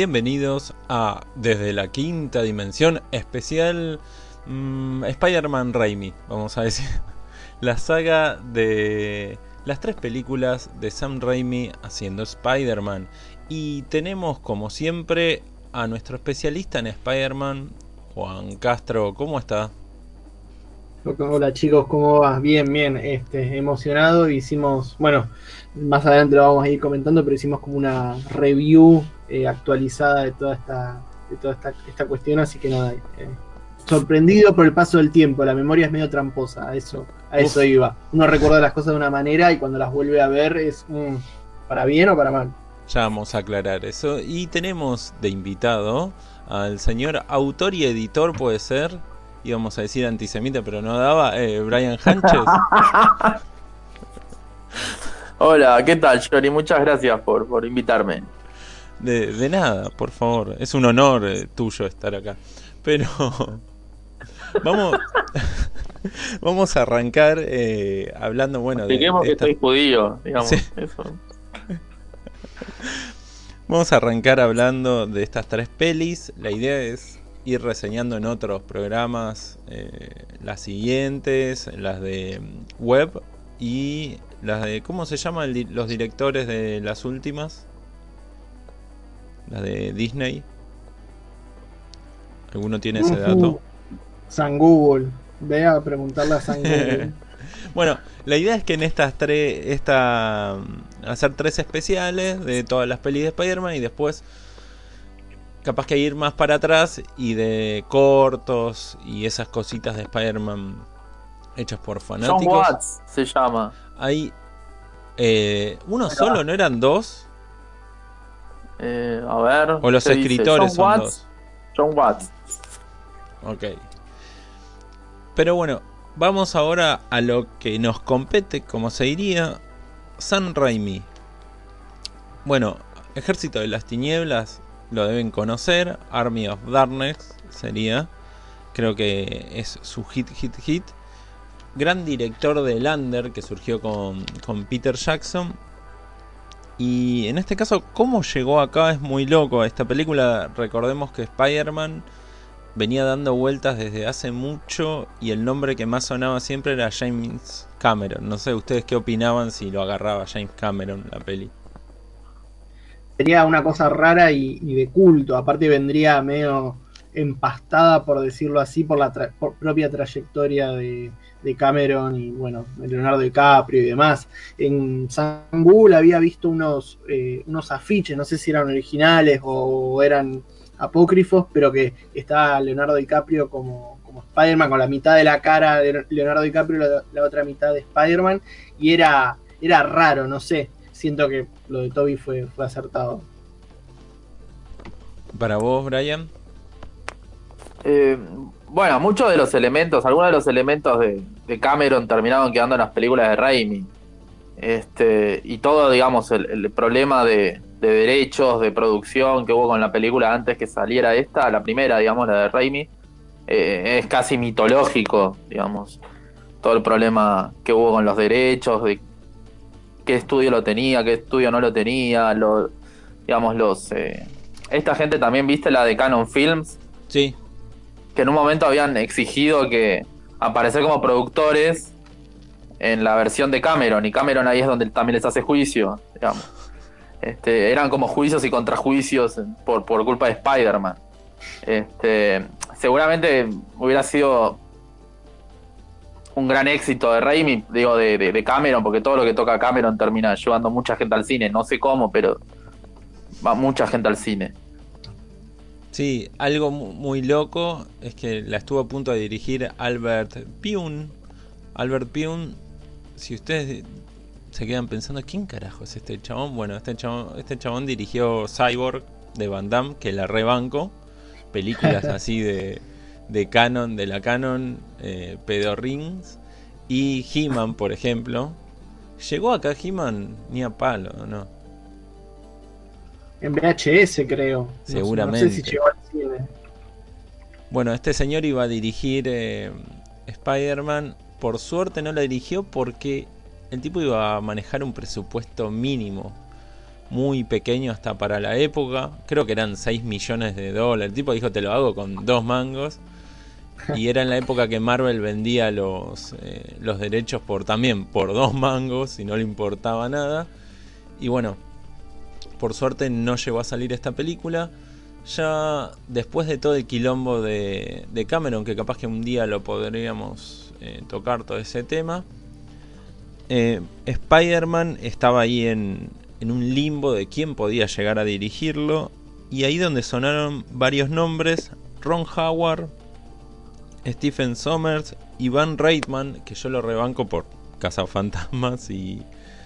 bienvenidos a Desde la Quinta Dimensión especial mm, Spider-Man Raimi, vamos a decir. La saga de las tres películas de Sam Raimi haciendo Spider-Man. Y tenemos como siempre a nuestro especialista en Spider-Man, Juan Castro. ¿Cómo está? Hola chicos, ¿cómo vas? Bien, bien, este, emocionado. Hicimos, bueno, más adelante lo vamos a ir comentando, pero hicimos como una review eh, actualizada de toda esta, de toda esta, cuestión, así que nada, eh, sorprendido por el paso del tiempo, la memoria es medio tramposa, a eso, a eso iba. Uno recuerda las cosas de una manera y cuando las vuelve a ver es mm, para bien o para mal. Ya vamos a aclarar eso. Y tenemos de invitado al señor autor y editor, puede ser, íbamos a decir antisemita, pero no daba, eh, Brian Hanches. Hola, ¿qué tal, Jory? Muchas gracias por, por invitarme. De, de, nada, por favor. Es un honor eh, tuyo estar acá. Pero vamos, vamos a arrancar eh, hablando, bueno, de, que estoy judío, digamos. Eso. Vamos a arrancar hablando de estas tres pelis. La idea es ir reseñando en otros programas eh, las siguientes, las de web y las de... ¿Cómo se llaman los directores de las últimas? Las de Disney. ¿Alguno tiene ese dato? San Google. Ve a preguntarle a San Google. bueno, la idea es que en estas tres... Esta, hacer tres especiales de todas las pelis de Spider-Man y después capaz que ir más para atrás y de cortos y esas cositas de Spider-Man hechas por fanáticos. John Watts se llama. Hay eh, uno solo, ¿no eran dos? Eh, a ver. O los escritores son dos. John Watts. Ok. Pero bueno, vamos ahora a lo que nos compete, como se diría, San Raimi. Bueno, Ejército de las Tinieblas lo deben conocer. Army of Darkness sería. Creo que es su hit, hit, hit. Gran director de Lander que surgió con, con Peter Jackson. Y en este caso, cómo llegó acá es muy loco. Esta película, recordemos que Spider-Man venía dando vueltas desde hace mucho y el nombre que más sonaba siempre era James Cameron. No sé, ustedes qué opinaban si lo agarraba James Cameron la peli sería una cosa rara y, de culto. Aparte vendría medio empastada, por decirlo así, por la propia trayectoria de, Cameron y bueno, Leonardo DiCaprio y demás. En San Google había visto unos, eh, unos afiches, no sé si eran originales o eran apócrifos, pero que estaba Leonardo DiCaprio como, como Spider-Man, con la mitad de la cara de Leonardo DiCaprio y la, la otra mitad de Spider-Man, y era, era raro, no sé siento que lo de Toby fue, fue acertado. ¿Para vos, Brian? Eh, bueno, muchos de los elementos, algunos de los elementos de, Cameron terminaron quedando en las películas de Raimi. Este, y todo, digamos, el, problema de, derechos, de producción que hubo con la película antes que saliera esta, la primera, digamos, la de Raimi, eh, es casi mitológico, digamos. Todo el problema que hubo con los derechos, de qué estudio lo tenía, qué estudio no lo tenía, lo, digamos, los... Eh, esta gente también, viste la de Canon Films. Sí. Que en un momento habían exigido que aparecer como productores en la versión de Cameron, y Cameron ahí es donde también les hace juicio, digamos. Este, eran como juicios y contrajuicios por, por culpa de Spider-Man. Este, seguramente hubiera sido un gran éxito de Raimi, digo, de, Cameron, porque todo lo que toca Cameron termina llevando mucha gente al cine. No sé cómo, pero va mucha gente al cine. Sí, algo muy loco es que la estuvo a punto de dirigir Albert Pyun. Albert Pyun, si ustedes se quedan pensando, ¿quién carajo es este chabón? Bueno, este chabón, este chabón dirigió Cyborg de Van Damme, que la rebanco. Películas así de de Canon, de la Canon, eh, Pedo Rings y He-Man, por ejemplo. ¿Llegó acá He-Man ni a palo, no? En VHS, creo. Seguramente. No, sé si llegó al cine. Bueno, este señor iba a dirigir eh, Spider-Man. Por suerte no la dirigió porque el tipo iba a manejar un presupuesto mínimo. muy pequeño hasta para la época. Creo que eran 6 millones de dólares. El tipo dijo, te lo hago con dos mangos. Y era en la época que Marvel vendía los, eh, los derechos por también por dos mangos y no le importaba nada. Y bueno, por suerte no llegó a salir esta película. Ya después de todo el quilombo de, Cameron, que capaz que un día lo podríamos eh, tocar todo ese tema, eh, Spider-Man estaba ahí en, en un limbo de quién podía llegar a dirigirlo. Y ahí donde sonaron varios nombres, Ron Howard, Stephen Sommers, Ivan Reitman, que yo lo rebanco por Cazafantasmas y,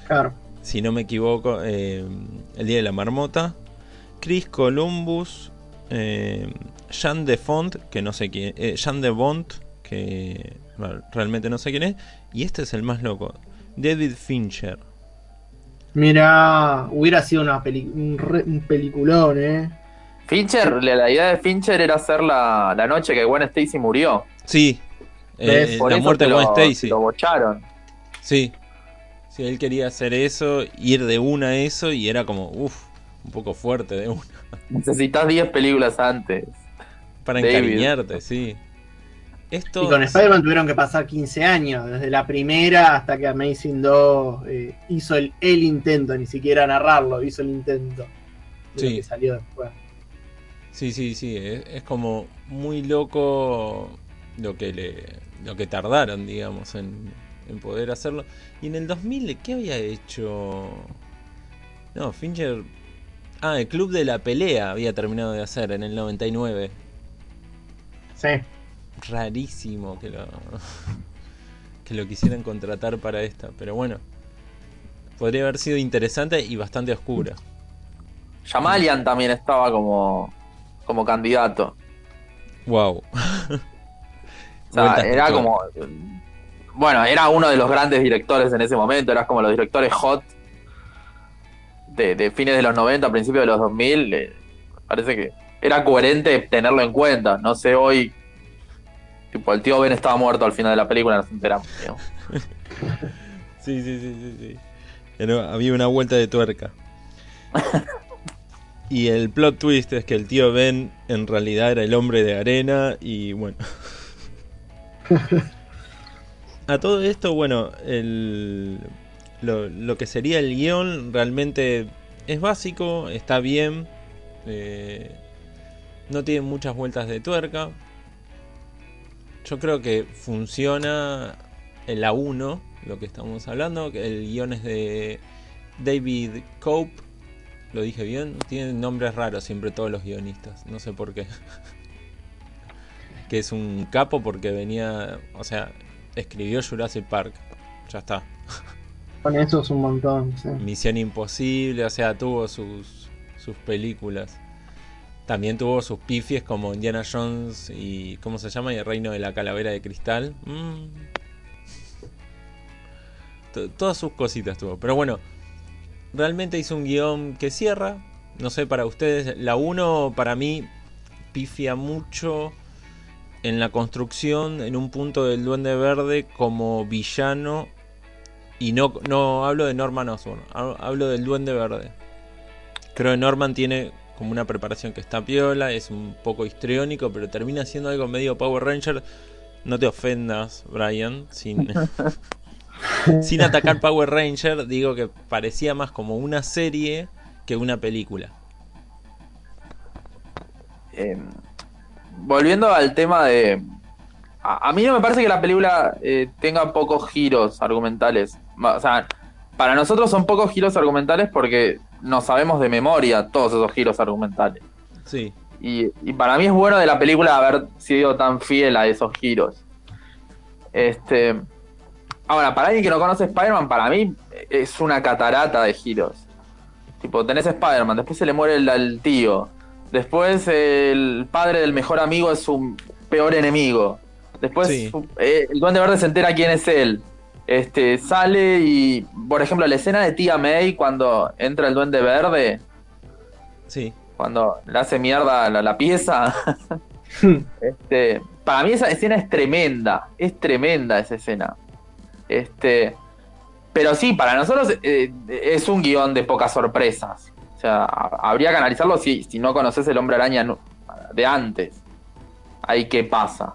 Claro. Si no me equivoco, eh, El Día de la Marmota, Chris Columbus, eh, Jean de Font, que no sé quién, eh, Jean de Bont, que bueno, realmente no sé quién es, y este es el más loco, David Fincher. Mira, hubiera sido una peli- un, re- un peliculón, ¿eh? Fincher, la, idea de Fincher era hacer la, la noche que Gwen Stacy murió. Sí, eh, la muerte te de Gwen Stacy. Lo bocharon. Sí, sí, él quería hacer eso, ir de una a eso, y era como, uff, un poco fuerte de una. Necesitas 10 películas antes. Para David. encariñarte, sí. Esto Y con Spider-Man tuvieron que pasar 15 años, desde la primera hasta que Amazing 2 eh, hizo el, el intento, ni siquiera narrarlo, hizo el intento. De Sí. lo que salió después. Sí, sí, sí, es, es como muy loco lo que le lo que tardaron, digamos, en, en poder hacerlo. Y en el 2000, ¿qué había hecho? No, Fincher... Ah, el Club de la Pelea había terminado de hacer en el 99. Sí. Rarísimo que lo, que lo quisieran contratar para esta, pero bueno. Podría haber sido interesante y bastante oscura. Jamalian también estaba como, como candidato. Wow. O sea, era como. Bueno, era uno de los grandes directores en ese momento, eras como los directores hot de, de fines de los 90, principios de los 2000. eh, parece que era coherente tenerlo en cuenta. No sé, hoy. Tipo, el tío Ben estaba muerto al final de la película, nos enteramos. digamos. Sí, sí, sí, sí, sí. Pero había una vuelta de tuerca. y el plot twist es que el tío Ben en realidad era el hombre de arena y bueno. A todo esto, bueno, el, lo, que sería el guion realmente es básico, está bien, eh, no tiene muchas vueltas de tuerca. Yo creo que funciona en la 1, lo que estamos hablando, el guion es de David Cope, lo dije bien, tienen nombres raros siempre todos los guionistas, no sé por qué. que es un capo porque venía, o sea, escribió Jurassic Park, ya está. Con eso es un montón. sí. Misión Imposible, o sea, tuvo sus, sus películas. También tuvo sus pifies como Indiana Jones y. ¿Cómo se llama? Y el Reino de la Calavera de Cristal. Mm. To- Todas sus cositas tuvo. Pero bueno, realmente hizo un guion que cierra. No sé, para ustedes, la 1 para mí pifia mucho en la construcción, en un punto del Duende Verde como villano. Y no, no hablo de Norman Osborn, ha- hablo del Duende Verde. Creo que Norman tiene como una preparación que está piola, es un poco histriónico, pero termina siendo algo medio Power Ranger. No te ofendas, Brian, sin, sin atacar Power Ranger, digo que parecía más como una serie que una película. Eh, volviendo al tema de. A, a mí no me parece que la película eh, tenga pocos giros argumentales. O sea, para nosotros son pocos giros argumentales porque no sabemos de memoria todos esos giros argumentales. Sí, Y, y para mí es bueno de la película haber sido tan fiel a esos giros. Este. Ahora, para alguien que no conoce Spider-Man, para mí es una catarata de giros. Tipo, tenés Spider-Man, después se le muere el, al tío. Después el padre del mejor amigo es su peor enemigo. Después Sí. eh, el Duende Verde se entera quién es él. Este, sale y, por ejemplo, la escena de Tía May cuando entra el Duende Verde, sí, cuando le hace mierda la, la pieza. este, para mí esa escena es tremenda, es tremenda esa escena. Este, pero sí, para nosotros eh, es un guion de pocas sorpresas. Habría que analizarlo si, si no conoces el hombre araña de antes. Ahí qué pasa.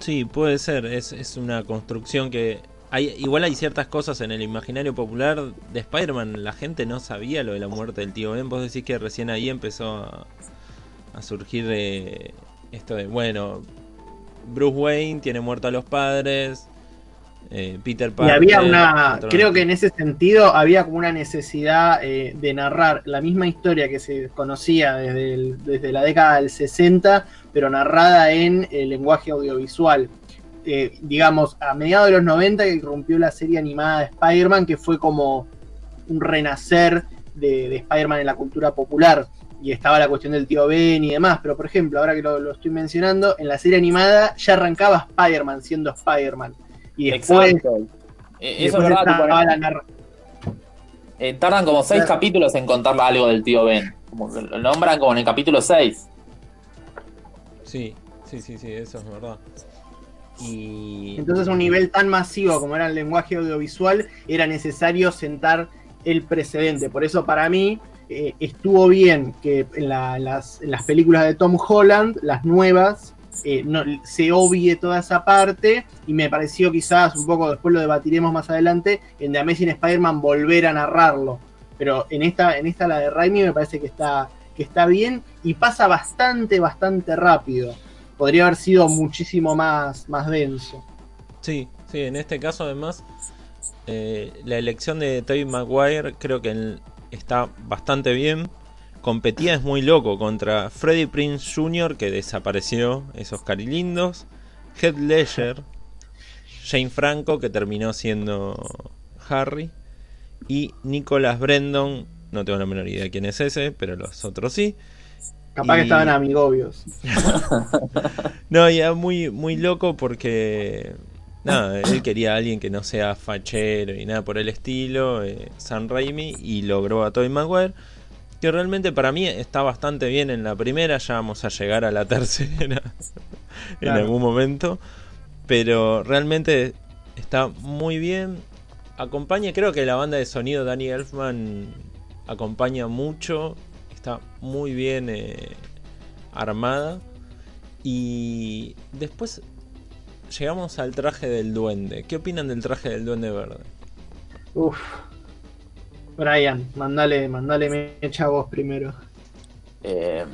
Sí, puede ser. Es, es una construcción que. Hay, igual hay ciertas cosas en el imaginario popular de Spider-Man. La gente no sabía lo de la muerte del tío Ben. Vos decís que recién ahí empezó a, surgir de esto de, bueno, Bruce Wayne tiene muerto a los padres, eh, Peter Parker. Y había una, creo que en ese sentido había como una necesidad eh, de narrar la misma historia que se conocía desde, desde la década del 60, pero narrada en el lenguaje audiovisual. Eh, digamos, a mediados de los 90 que irrumpió la serie animada de Spider-Man, que fue como un renacer de, de Spider-Man en la cultura popular y estaba la cuestión del tío Ben y demás, pero por ejemplo, ahora que lo, estoy mencionando, en la serie animada ya arrancaba Spider-Man siendo Spider-Man. Y después... Eh, eso es verdad. Eh, tardan como seis capítulos en contar algo del tío Ben. Como lo nombran como en el capítulo 6. Sí, sí, sí, sí, eso es verdad. Y... Entonces un nivel tan masivo como era el lenguaje audiovisual, era necesario sentar el precedente. Por eso para mí eh, estuvo bien que en, las, películas de Tom Holland, las nuevas, eh, se obvie toda esa parte y me pareció quizás un poco, después lo debatiremos más adelante, en The Amazing Spider-Man volver a narrarlo. Pero en esta, en esta la de Raimi me parece que está, que está bien y pasa bastante, bastante rápido. Podría haber sido muchísimo más, más denso. Sí, sí, en este caso además eh, la elección de Tobey Maguire creo que está bastante bien. Competía es muy loco contra Freddy Prince Jr. que desapareció, esos carilindos. Head Ledger, Jane Franco que terminó siendo Harry. Y Nicholas Brendon, no tengo la menor idea quién es ese, pero los otros sí. Capaz que estaban amigobios. no, ya muy, muy loco porque Nada, él quería a alguien que no sea fachero y nada por el estilo, eh, San Raimi, y logró a Tobey Maguire, que realmente para mí está bastante bien en la primera, ya vamos a llegar a la tercera en algún momento, pero realmente está muy bien. Acompaña, creo que la banda de sonido Danny Elfman acompaña mucho, está muy bien eh, armada. Y después llegamos al traje del duende. ¿Qué opinan del traje del duende verde? Uf. Brian, mandale, mandale mecha vos primero. Eh,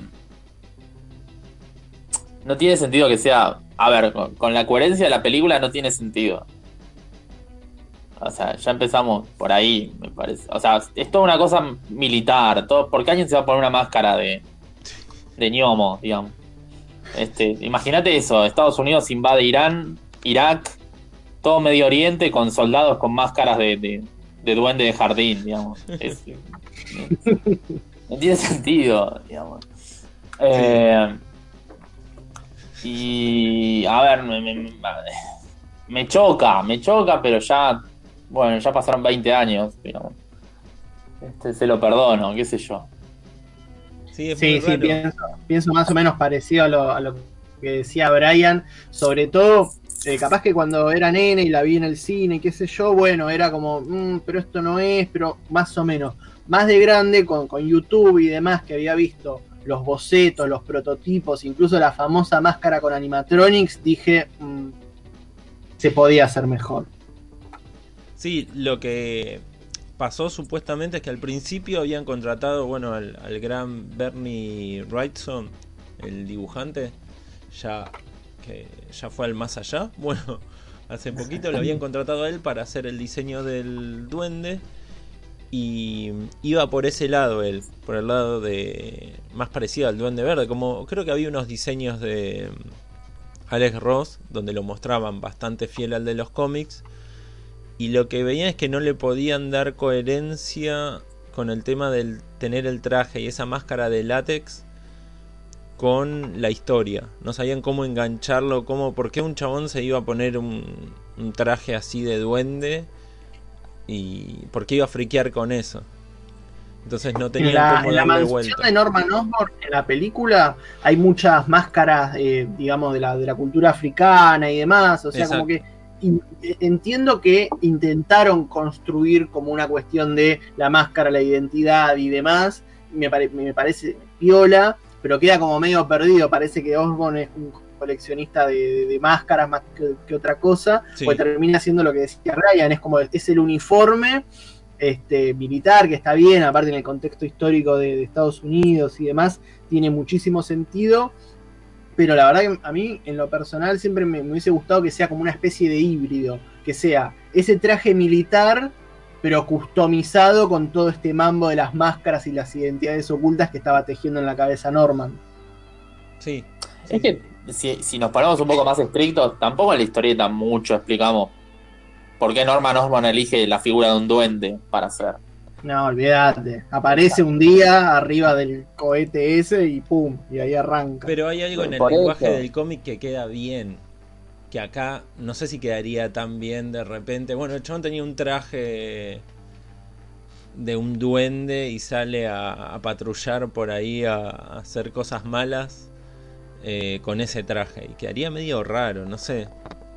no tiene sentido que sea. A ver, con, la coherencia de la película no tiene sentido. O sea, ya empezamos por ahí, me parece. O sea, es toda una cosa militar. Todo, ¿Por qué alguien se va a poner una máscara de, de ñomo, digamos? Este, imagínate eso, Estados Unidos invade Irán, Irak, todo Medio Oriente con soldados con máscaras de, duende de jardín, digamos. no tiene sentido, digamos. Eh, y a ver, me, choca, me choca, pero ya, bueno, ya pasaron 20 años, digamos. Este, se lo perdono, qué sé yo. Sí, sí, pienso, más o menos parecido a lo, que decía Brian, sobre todo, eh, capaz que cuando era nene y la vi en el cine, qué sé yo, bueno, era como, mm, pero esto no es, pero más o menos. Más de grande, con, YouTube y demás, que había visto los bocetos, los prototipos, incluso la famosa máscara con animatronics, dije, mm, se podía hacer mejor. Sí, lo que pasó supuestamente es que al principio habían contratado, bueno, al, gran Bernie Wrightson, el dibujante, ya que ya fue al más allá. Bueno, hace poquito lo habían contratado a él para hacer el diseño del duende y iba por ese lado él, por el lado de más parecido al duende verde, como creo que había unos diseños de Alex Ross donde lo mostraban bastante fiel al de los cómics y lo que veían es que no le podían dar coherencia con el tema del tener el traje y esa máscara de látex con la historia. No sabían cómo engancharlo, cómo, por qué un chabón se iba a poner un, traje así de duende y por qué iba a friquear con eso. Entonces no tenían la, cómo darle la vuelta. de Norman Osborn en la película hay muchas máscaras, eh, digamos, de la, de la cultura africana y demás. O sea, como que entiendo que intentaron construir como una cuestión de la máscara, la identidad y demás. Me, me parece piola, pero queda como medio perdido. Parece que Osborn es un coleccionista de, máscaras más que, otra cosa, pues termina siendo lo que decía Ryan, es como es el uniforme este, militar, que está bien, aparte en el contexto histórico de, Estados Unidos y demás, tiene muchísimo sentido, pero la verdad que a mí en lo personal siempre me, me hubiese gustado que sea como una especie de híbrido, que sea ese traje militar pero customizado con todo este mambo de las máscaras y las identidades ocultas que estaba tejiendo en la cabeza Norman. Sí. Es que si, nos ponemos un poco más estrictos, tampoco en la historieta mucho explicamos por qué Norman Osborn elige la figura de un duende para hacer. No, olvídate. Aparece un día arriba del cohete ese y pum, y ahí arranca. Pero hay algo en el lenguaje del cómic que queda bien que acá no sé si quedaría tan bien de repente. Bueno, el chabón tenía un traje de un duende y sale a, patrullar por ahí a, hacer cosas malas eh, con ese traje. Y quedaría medio raro, no sé.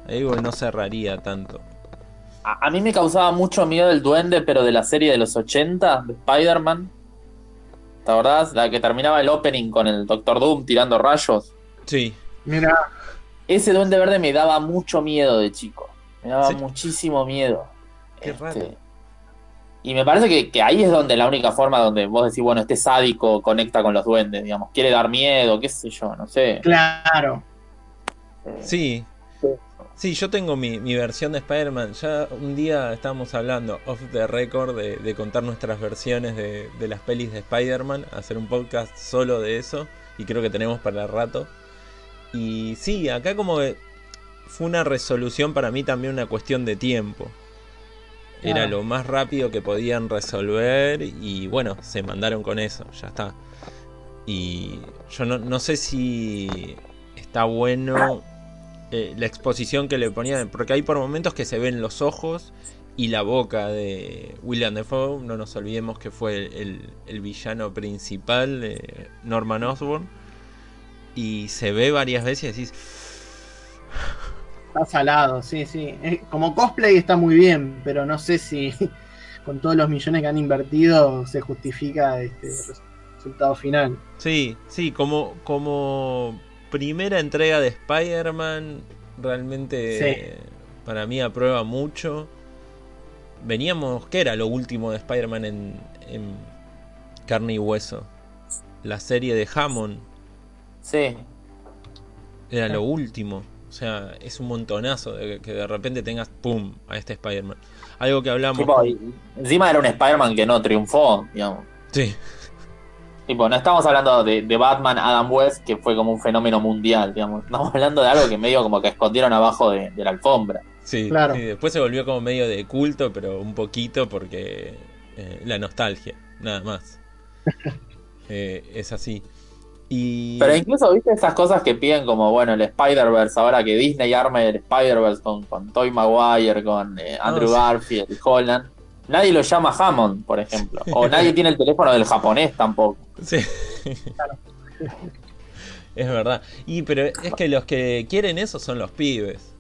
Algo no cerraría tanto. A, a, mí me causaba mucho miedo el duende, pero de la serie de los 80, de Spider-Man. ¿Te acordás? La que terminaba el opening con el Doctor Doom tirando rayos. Sí. Mira, ese duende verde me daba mucho miedo de chico. Me daba muchísimo miedo. Qué este, Y me parece que, ahí es donde la única forma donde vos decís, bueno, este sádico conecta con los duendes, digamos. Quiere dar miedo, qué sé yo, no sé. Claro. Eh, sí. Sí, yo tengo mi, versión de Spider-Man. Ya un día estábamos hablando off the record de, contar nuestras versiones de, de las pelis de Spider-Man, hacer un podcast solo de eso. Y creo que tenemos para el rato. Y sí, acá como que fue una resolución para mí también una cuestión de tiempo. Era lo más rápido que podían resolver y bueno, se mandaron con eso, ya está. Y yo no, sé si está bueno eh, la exposición que le ponían, porque hay por momentos que se ven los ojos y la boca de William Defoe, no nos olvidemos que fue el, el villano principal, de Norman Osborn y se ve varias veces y decís. Está salado, sí, sí. Como cosplay está muy bien, pero no sé si con todos los millones que han invertido se justifica este resultado final. Sí, sí, como, como primera entrega de Spider-Man, realmente para mí aprueba mucho. Veníamos, ¿qué era lo último de Spider-Man en, en carne y hueso? La serie de Hammond Sí. Era lo último. O sea, es un montonazo de que de repente tengas, ¡pum!, a este Spider-Man. Algo que hablamos. encima era un Spider-Man que no triunfó, digamos. Sí. Tipo, no estamos hablando de, Batman Adam West, que fue como un fenómeno mundial, digamos. Estamos hablando de algo que medio como que escondieron abajo de, la alfombra. Sí, claro. después se volvió como medio de culto, pero un poquito porque eh, la nostalgia, nada más. Eh, es así. Pero incluso, viste, esas cosas que piden como, bueno, el Spider-Verse, ahora que Disney arme el Spider-Verse con, con Toy Maguire, con eh, Andrew Garfield y Holland. Nadie lo llama Hammond, por ejemplo. O nadie tiene el teléfono del japonés tampoco. Sí. es verdad. Y pero es que los que quieren eso son los pibes.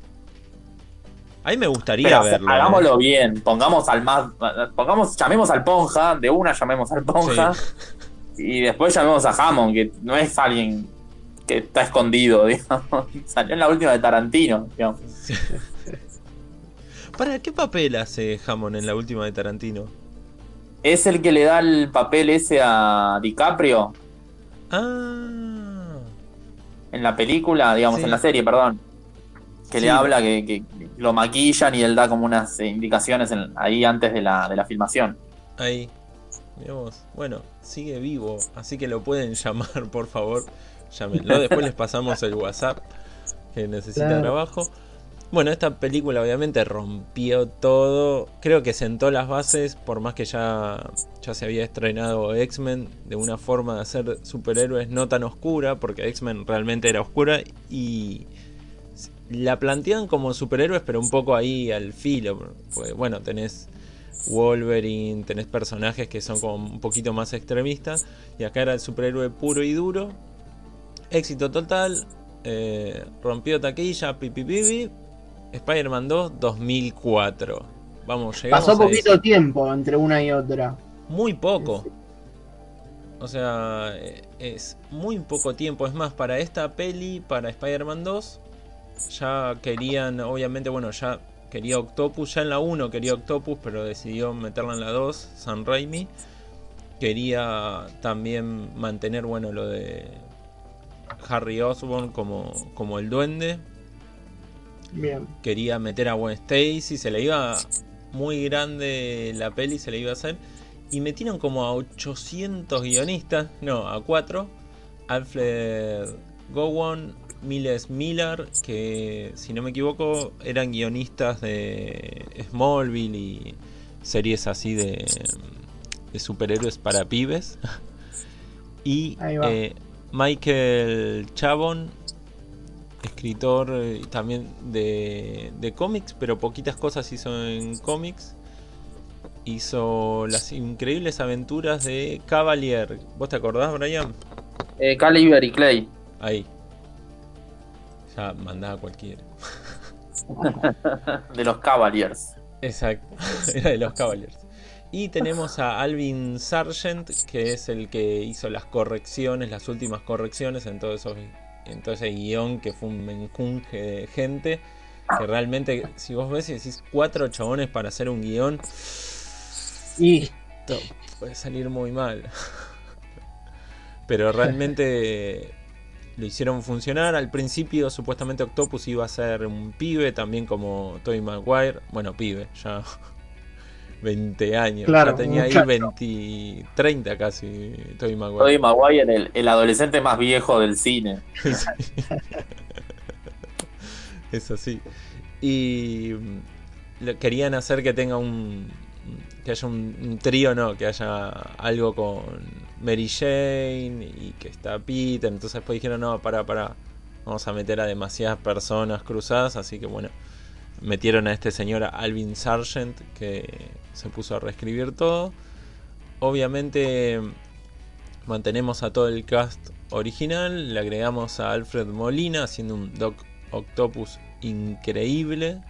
A mí me gustaría verlo. Hagámoslo ¿eh? bien, pongamos al más. Pongamos, llamemos al Ponja, de una llamemos al Ponja. Y después llamemos a Hammond, que no es alguien que está escondido, digamos. Salió en la última de Tarantino, digamos. ¿Para qué papel hace Hammond en la última de Tarantino? Es el que le da el papel ese a DiCaprio. Ah. En la película, digamos, en la serie, perdón. Que le habla que, lo maquillan y él da como unas indicaciones ahí antes de la, de la filmación. Ahí. Bueno, sigue vivo, así que lo pueden llamar, por favor. Llámenlo. Después les pasamos el WhatsApp que necesita trabajo. Bueno, esta película obviamente rompió todo. Creo que sentó las bases, por más que ya, ya se había estrenado X-Men de una forma de hacer superhéroes no tan oscura, porque X-Men realmente era oscura y la plantean como superhéroes, pero un poco ahí al filo. Porque, bueno, tenés Wolverine, tenés personajes que son como un poquito más extremistas. Y acá era el superhéroe puro y duro. Éxito total. Eh, rompió taquilla, pipi pipi. Spider-Man 2 2004. Vamos, llegamos Pasó poquito tiempo entre una y otra. Muy poco. O sea, eh, es muy poco tiempo. Es más, para esta peli, para Spider-Man 2, ya querían, obviamente, bueno, ya quería Octopus. Ya en la 1 quería Octopus, pero decidió meterla en la 2, San Raimi. Quería también mantener, bueno, lo de Harry Osborn como, como el duende. Bien. Quería meter a Gwen Stacy. Se le iba muy grande la peli, se le iba a hacer. Y metieron como a 800 guionistas, no, a 4. Alfred Gowan, Miles Miller, que si no me equivoco eran guionistas de Smallville y series así de, de superhéroes para pibes. y eh, Michael Chabon, escritor eh, también de, de cómics, pero poquitas cosas hizo en cómics. Hizo las increíbles aventuras de Cavalier. ¿Vos te acordás, Brian? Eh, Caliber y Clay. Ahí. Ya mandaba cualquiera. De los Cavaliers. Exacto, era de los Cavaliers. Y tenemos a Alvin Sargent, que es el que hizo las correcciones, las últimas correcciones en todo, esos, en todo ese guion que fue un menjunje de gente. Que realmente, si vos ves y decís cuatro chabones para hacer un guion, Y esto puede salir muy mal. Pero realmente lo hicieron funcionar. Al principio, supuestamente, Octopus iba a ser un pibe, también como Tobey Maguire. Bueno, pibe, ya 20 años. Claro, ya tenía ahí muchacho. 20, 30 casi Tobey Maguire. Tobey Maguire, el, el adolescente más viejo del cine. Es así. Y mm, querían hacer que tenga un. que haya un, un trío, no, que haya algo con Mary Jane y que está Peter. Entonces después dijeron, no, para, para. Vamos a meter a demasiadas personas cruzadas. Así que bueno, metieron a este señor Alvin Sargent que se puso a reescribir todo. Obviamente mantenemos a todo el cast original, le agregamos a Alfred Molina haciendo un Doc Octopus increíble.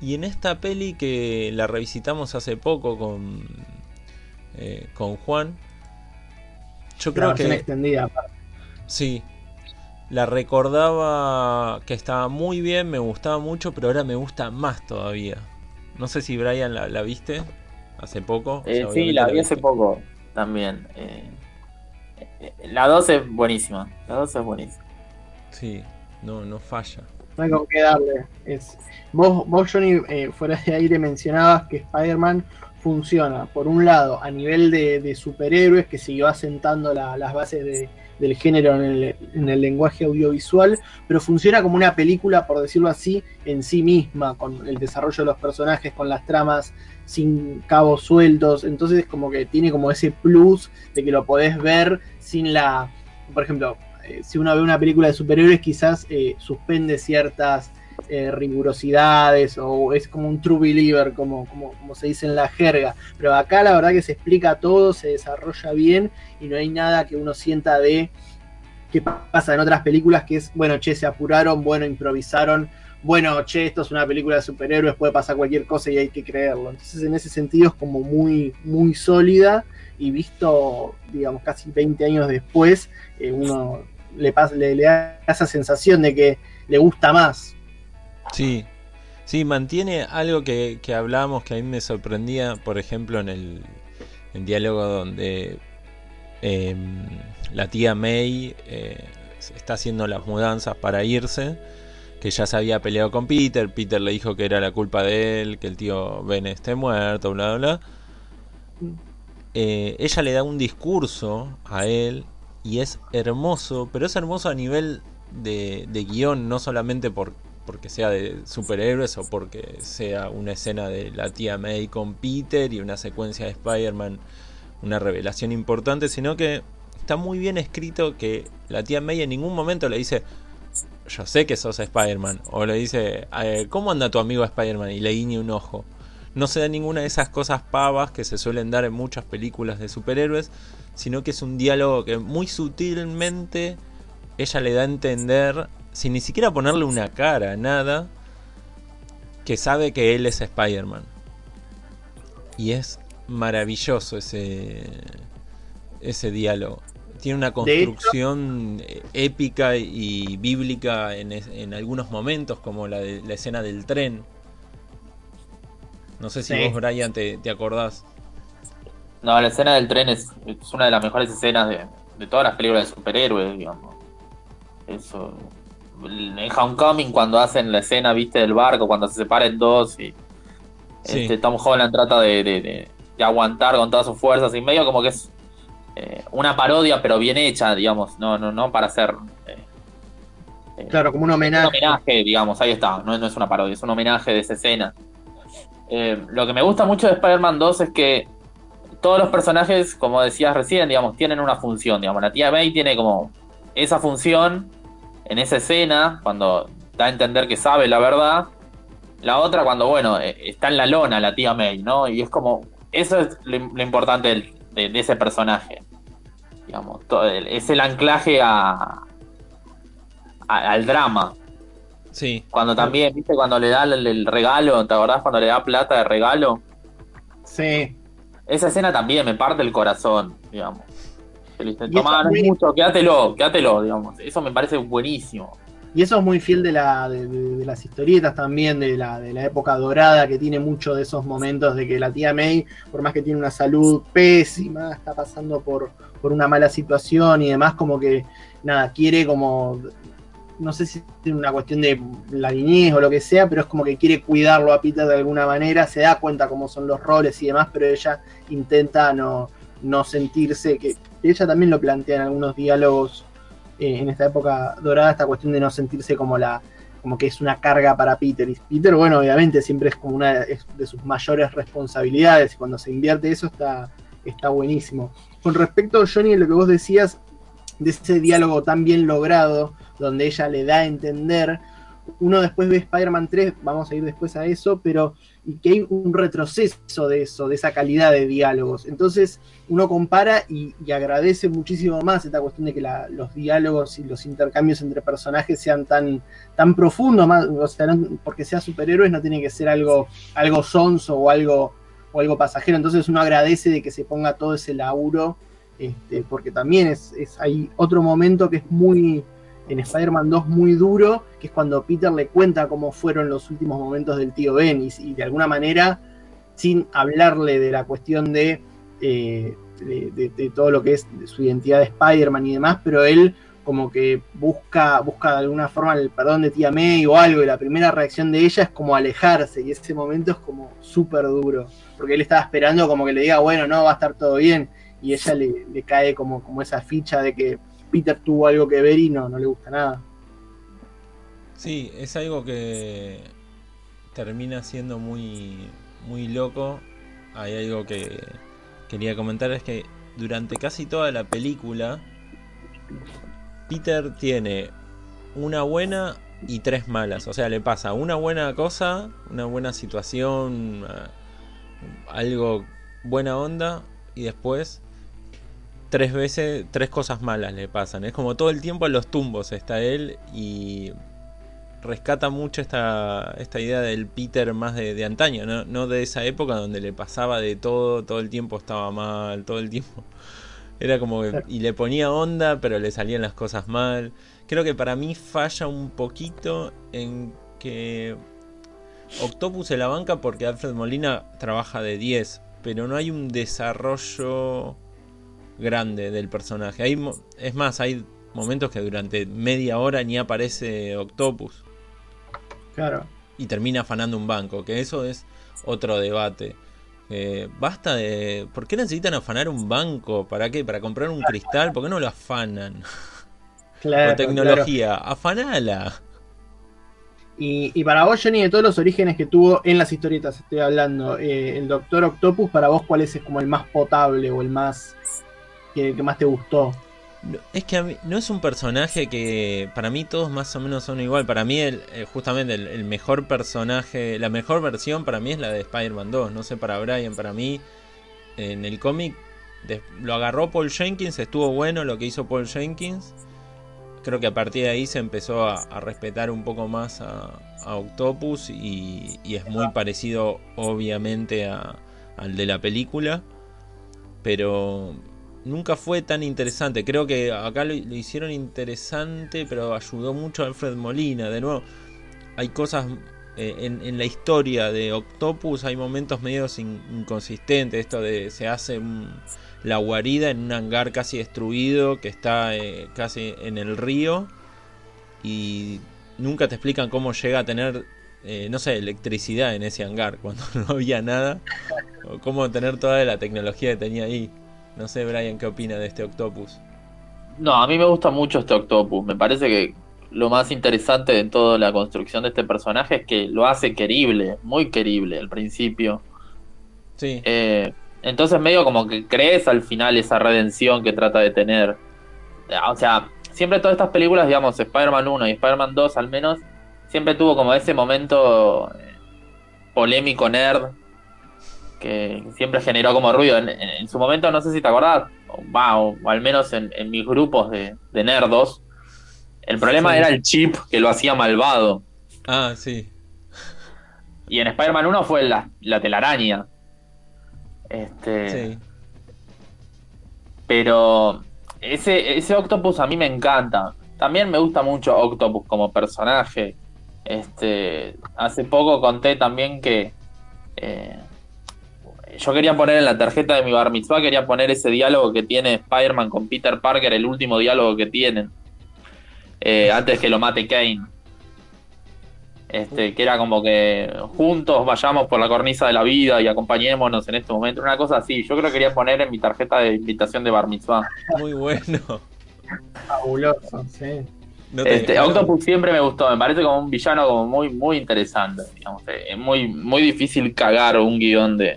Y en esta peli que la revisitamos hace poco con, eh, con Juan, yo la creo versión que extendida. sí, la recordaba que estaba muy bien, me gustaba mucho, pero ahora me gusta más todavía. No sé si Brian la, la viste hace poco. O sea, Eh, sí, la vi hace poco también. Eh, eh, la 2 es buenísima. La 2 es buenísima. Sí, no, no falla. No hay con qué darle. Es, vos, vos, Johnny, eh, fuera de aire mencionabas que Spider-Man funciona, por un lado, a nivel de, superhéroes, que siguió asentando la- las bases de- del género en el, en el lenguaje audiovisual, pero funciona como una película, por decirlo así, en sí misma, con el desarrollo de los personajes, con las tramas sin cabos sueltos, entonces como que tiene como ese plus de que lo podés ver sin la, por ejemplo, eh, si uno ve una película de superhéroes quizás eh, suspende ciertas eh, rigurosidades o es como un true believer, como, como, como se dice en la jerga. Pero acá la verdad que se explica todo, se desarrolla bien y no hay nada que uno sienta de qué pasa en otras películas que es, bueno, che, se apuraron, bueno, improvisaron, bueno, che, esto es una película de superhéroes, puede pasar cualquier cosa y hay que creerlo. Entonces en ese sentido es como muy, muy sólida y visto, digamos, casi 20 años después, eh, uno le, pasa, le, le da esa sensación de que le gusta más. Sí, sí, mantiene algo que, que hablábamos que a mí me sorprendía, por ejemplo, en el, en diálogo donde eh, la tía May eh, está haciendo las mudanzas para irse, que ya se había peleado con Peter, Peter le dijo que era la culpa de él, que el tío Ben esté muerto, bla, bla, bla. Eh, ella le da un discurso a él y es hermoso, pero es hermoso a nivel de, de guion, no solamente por, porque sea de superhéroes o porque sea una escena de la tía May con Peter y una secuencia de Spider-Man, una revelación importante, sino que está muy bien escrito que la tía May en ningún momento le dice, yo sé que sos Spider-Man, o le dice, eh, ¿cómo anda tu amigo Spider-Man? y le guiña un ojo. No se da ninguna de esas cosas pavas que se suelen dar en muchas películas de superhéroes, sino que es un diálogo que muy sutilmente ella le da a entender, sin ni siquiera ponerle una cara, nada, que sabe que él es Spider-Man. Y es maravilloso ese, ese diálogo. Tiene una construcción épica y bíblica en, en, algunos momentos, como la, de, la escena del tren. No sé si vos, Brian, te, te, acordás. No, la escena del tren es, es una de las mejores escenas de, de, todas las películas de superhéroes, digamos. Eso. En Homecoming, cuando hacen la escena, viste, del barco, cuando se separan dos y este, Tom Holland trata de, de, de, aguantar con todas sus fuerzas y medio como que es eh, una parodia, pero bien hecha, digamos, no, no, no para hacer. Eh, eh, claro, como un homenaje. Un homenaje, digamos, ahí está, no, no es una parodia, es un homenaje de esa escena. lo que me gusta mucho de Spider-Man 2 es que todos los personajes, como decías recién, digamos, tienen una función, digamos, la tía May tiene como esa función en esa escena, cuando da a entender que sabe la verdad, la otra cuando, bueno, está en la lona la tía May, ¿no? Y es como, eso es lo, lo importante del, de, ese personaje. Digamos, es el anclaje a, al drama. Sí. Cuando también, ¿viste? Cuando le da el, regalo, ¿te acordás cuando le da plata de regalo? Sí. Esa escena también me parte el corazón, digamos. Toma, no mucho, quédatelo, quédatelo, digamos. Eso me parece buenísimo. Y eso es muy fiel de, la, de, las historietas también, de la, de la época dorada, que tiene mucho de esos momentos de que la tía May, por más que tiene una salud pésima, está pasando por, por una mala situación y demás, como que, nada, quiere como, no sé si tiene una cuestión de la niñez o lo que sea, pero es como que quiere cuidarlo a Peter de alguna manera, se da cuenta cómo son los roles y demás, pero ella intenta no, no sentirse, que ella también lo plantea en algunos diálogos eh, en esta época dorada esta cuestión de no sentirse como la como que es una carga para Peter. Y Peter, bueno, obviamente siempre es como una de sus mayores responsabilidades y cuando se invierte eso está, está buenísimo. Con respecto, Johnny, a lo que vos decías de ese diálogo tan bien logrado, donde ella le da a entender, uno después ve Spider-Man 3, vamos a ir después a eso, pero y que hay un retroceso de eso, de esa calidad de diálogos. Entonces uno compara y, agradece muchísimo más esta cuestión de que los diálogos y los intercambios entre personajes sean tan, tan profundos, más, o sea, porque sea superhéroes no tiene que ser algo, algo sonso o algo, o algo pasajero. Entonces uno agradece de que se ponga todo ese laburo, este, porque también es, es, hay otro momento que es muy en Spider-Man 2 muy duro, que es cuando Peter le cuenta cómo fueron los últimos momentos del tío Ben y, de alguna manera, sin hablarle de la cuestión de, eh, de, todo lo que es su identidad de Spider-Man y demás, pero él como que busca, busca de alguna forma el perdón de tía May o algo, y la primera reacción de ella es como alejarse, y ese momento es como súper duro, porque él estaba esperando como que le diga, bueno, no, va a estar todo bien, y ella le, le cae como, como esa ficha de que Peter tuvo algo que ver y no, no le gusta nada. Sí, es algo que termina siendo muy, muy loco. Hay algo que quería comentar, es que durante casi toda la película, Peter tiene una buena y tres malas. O sea, le pasa una buena cosa, una buena situación, algo buena onda, y después tres veces, tres cosas malas le pasan. Es como todo el tiempo a los tumbos está él y rescata mucho esta, esta idea del Peter más de, antaño, ¿no? no de esa época donde le pasaba de todo, todo el tiempo estaba mal, todo el tiempo. Era como que, y le ponía onda, pero le salían las cosas mal. Creo que para mí falla un poquito en que Octopus se la banca porque Alfred Molina trabaja de 10, pero no hay un desarrollo grande del personaje. Hay, es más, hay momentos que durante media hora ni aparece Octopus. Claro. Y termina afanando un banco, que eso es otro debate. Eh, basta de... ¿Por qué necesitan afanar un banco? ¿Para qué? ¿Para comprar un cristal? ¿Por qué no lo afanan? Claro, o tecnología, afanala. Y, y, para vos, Johnny, de todos los orígenes que tuvo en las historietas, estoy hablando, eh, el Doctor Octopus, para vos, ¿cuál es como el más potable o el más que, más te gustó? Es que no es un personaje que para mí todos más o menos son igual. Para mí, el, eh, justamente el, mejor personaje, la mejor versión para mí es la de Spider-Man 2. No sé para Brian, para mí en el cómic lo agarró Paul Jenkins, estuvo bueno lo que hizo Paul Jenkins. creo que a partir de ahí se empezó a, a respetar un poco más a, a Octopus y, es muy parecido obviamente a, al de la película, pero nunca fue tan interesante. Creo que acá lo, hicieron interesante, pero ayudó mucho a Alfred Molina. De nuevo, hay cosas eh, en, en, la historia de Octopus, hay momentos medios in, inconsistentes. Esto de se hace un, la guarida en un hangar casi destruido que está eh, casi en el río y nunca te explican cómo llega a tener eh, no sé, electricidad en ese hangar cuando no había nada, o cómo tener toda la tecnología que tenía ahí. No sé, Brian, ¿qué opina de este Octopus? No, a mí me gusta mucho este Octopus. Me parece que lo más interesante de toda la construcción de este personaje es que lo hace querible, muy querible al principio. Sí. Eh, entonces medio como que crees al final esa redención que trata de tener. O sea, siempre todas estas películas, digamos, Spider-Man 1 y Spider-Man 2 al menos, siempre tuvo como ese momento eh, polémico nerd que siempre generó como ruido. En, en, en, su momento, no sé si te acordás, o, va, o, o al menos en, en, mis grupos de, de nerdos, el problema sí. era el chip que lo hacía malvado. Ah, sí. Y en Spider-Man 1 fue la, la telaraña. Este. Sí. Pero ese, ese Octopus a mí me encanta. También me gusta mucho Octopus como personaje. Este, hace poco conté también que eh, yo quería poner en la tarjeta de mi bar mitzvah, quería poner ese diálogo que tiene Spider-Man con Peter Parker, el último diálogo que tienen, eh, antes que lo mate Kane. Este, que era como que juntos vayamos por la cornisa de la vida y acompañémonos en este momento, una cosa así. Yo creo que quería poner en mi tarjeta de invitación de bar mitzvah. Muy bueno. Fabuloso, sí. No este, Octopus siempre me gustó, me parece como un villano como muy, muy interesante. Digamos. Es muy, muy difícil cagar un guion de,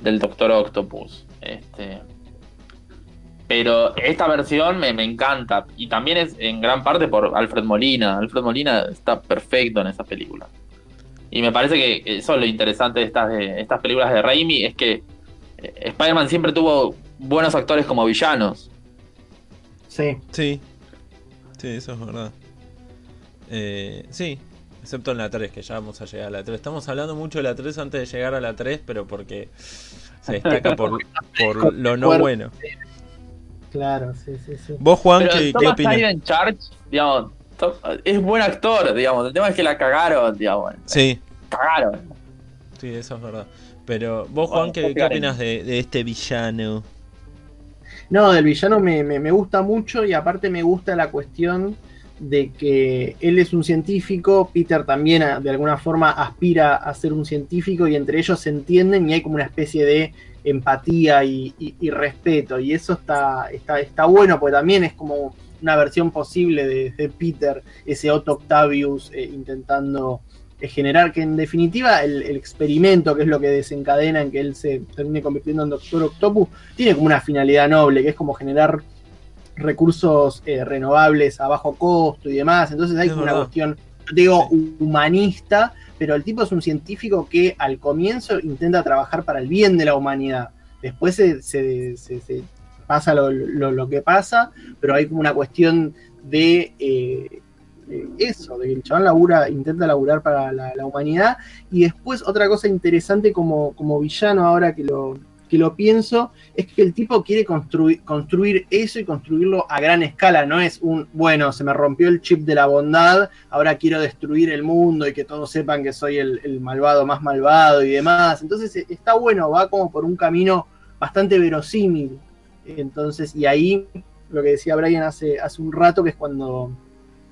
del Doctor Octopus. Este, pero esta versión me, me, encanta. Y también es en gran parte por Alfred Molina. Alfred Molina está perfecto en esa película. Y me parece que eso es lo interesante de estas, de estas películas de Raimi, es que eh, Spider-Man siempre tuvo buenos actores como villanos. Sí. Sí. Sí, eso es verdad. Eh, sí, excepto en la 3, que ya vamos a llegar a la 3. Estamos hablando mucho de la 3 antes de llegar a la 3, pero porque se destaca por, por lo no bueno. Claro, sí, sí, sí. ¿Vos, Juan, pero qué, ¿qué opinas? en Charge, digamos, es buen actor, digamos. El tema es que la cagaron, digamos. Sí. Cagaron. Sí, eso es verdad. Pero vos, Juan, ¿qué, ¿qué opinas de, de, este villano? No, del villano me, me, me, gusta mucho y aparte me gusta la cuestión de que él es un científico, Peter también de alguna forma aspira a ser un científico y entre ellos se entienden y hay como una especie de empatía y, respeto. Y eso está, está, está bueno porque también es como una versión posible de, de Peter, ese Otto Octavius eh, intentando eh, generar que en definitiva el, el, experimento, que es lo que desencadena en que él se termine convirtiendo en Doctor Octopus, tiene como una finalidad noble, que es como generar recursos eh, renovables a bajo costo y demás. Entonces hay una cuestión, digo, humanista, pero el tipo es un científico que al comienzo intenta trabajar para el bien de la humanidad. Después se, se, se, se pasa lo, lo, lo, que pasa, pero hay como una cuestión de eh, eso, de que el chabón labura, intenta laburar para la, la, humanidad. Y después otra cosa interesante como, como villano ahora que lo, que lo pienso, es que el tipo quiere construir, construir eso y construirlo a gran escala. No es un, bueno, se me rompió el chip de la bondad, ahora quiero destruir el mundo y que todos sepan que soy el, malvado más malvado y demás. Entonces está bueno, va como por un camino bastante verosímil. Entonces, y ahí lo que decía Brian hace, hace un rato, que es cuando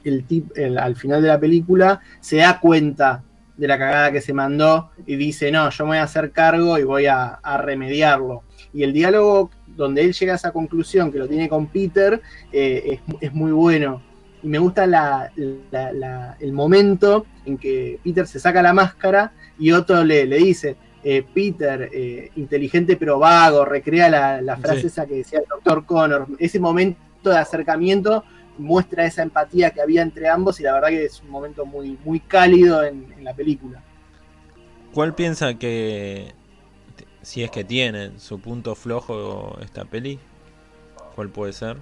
el tip, al final de la película se da cuenta de la cagada que se mandó y dice, no, yo me voy a hacer cargo y voy a, a, remediarlo. Y el diálogo donde él llega a esa conclusión, que lo tiene con Peter, eh, es, es, muy bueno. Y me gusta la, la, la, el momento en que Peter se saca la máscara y Otto le, le dice, eh, Peter, eh, inteligente pero vago, recrea la, frase sí. esa que decía el doctor Connor. Ese momento de acercamiento muestra esa empatía que había entre ambos y la verdad que es un momento muy, muy cálido en, en la película. ¿Cuál piensa que, si es que tiene su punto flojo esta peli? ¿Cuál puede ser?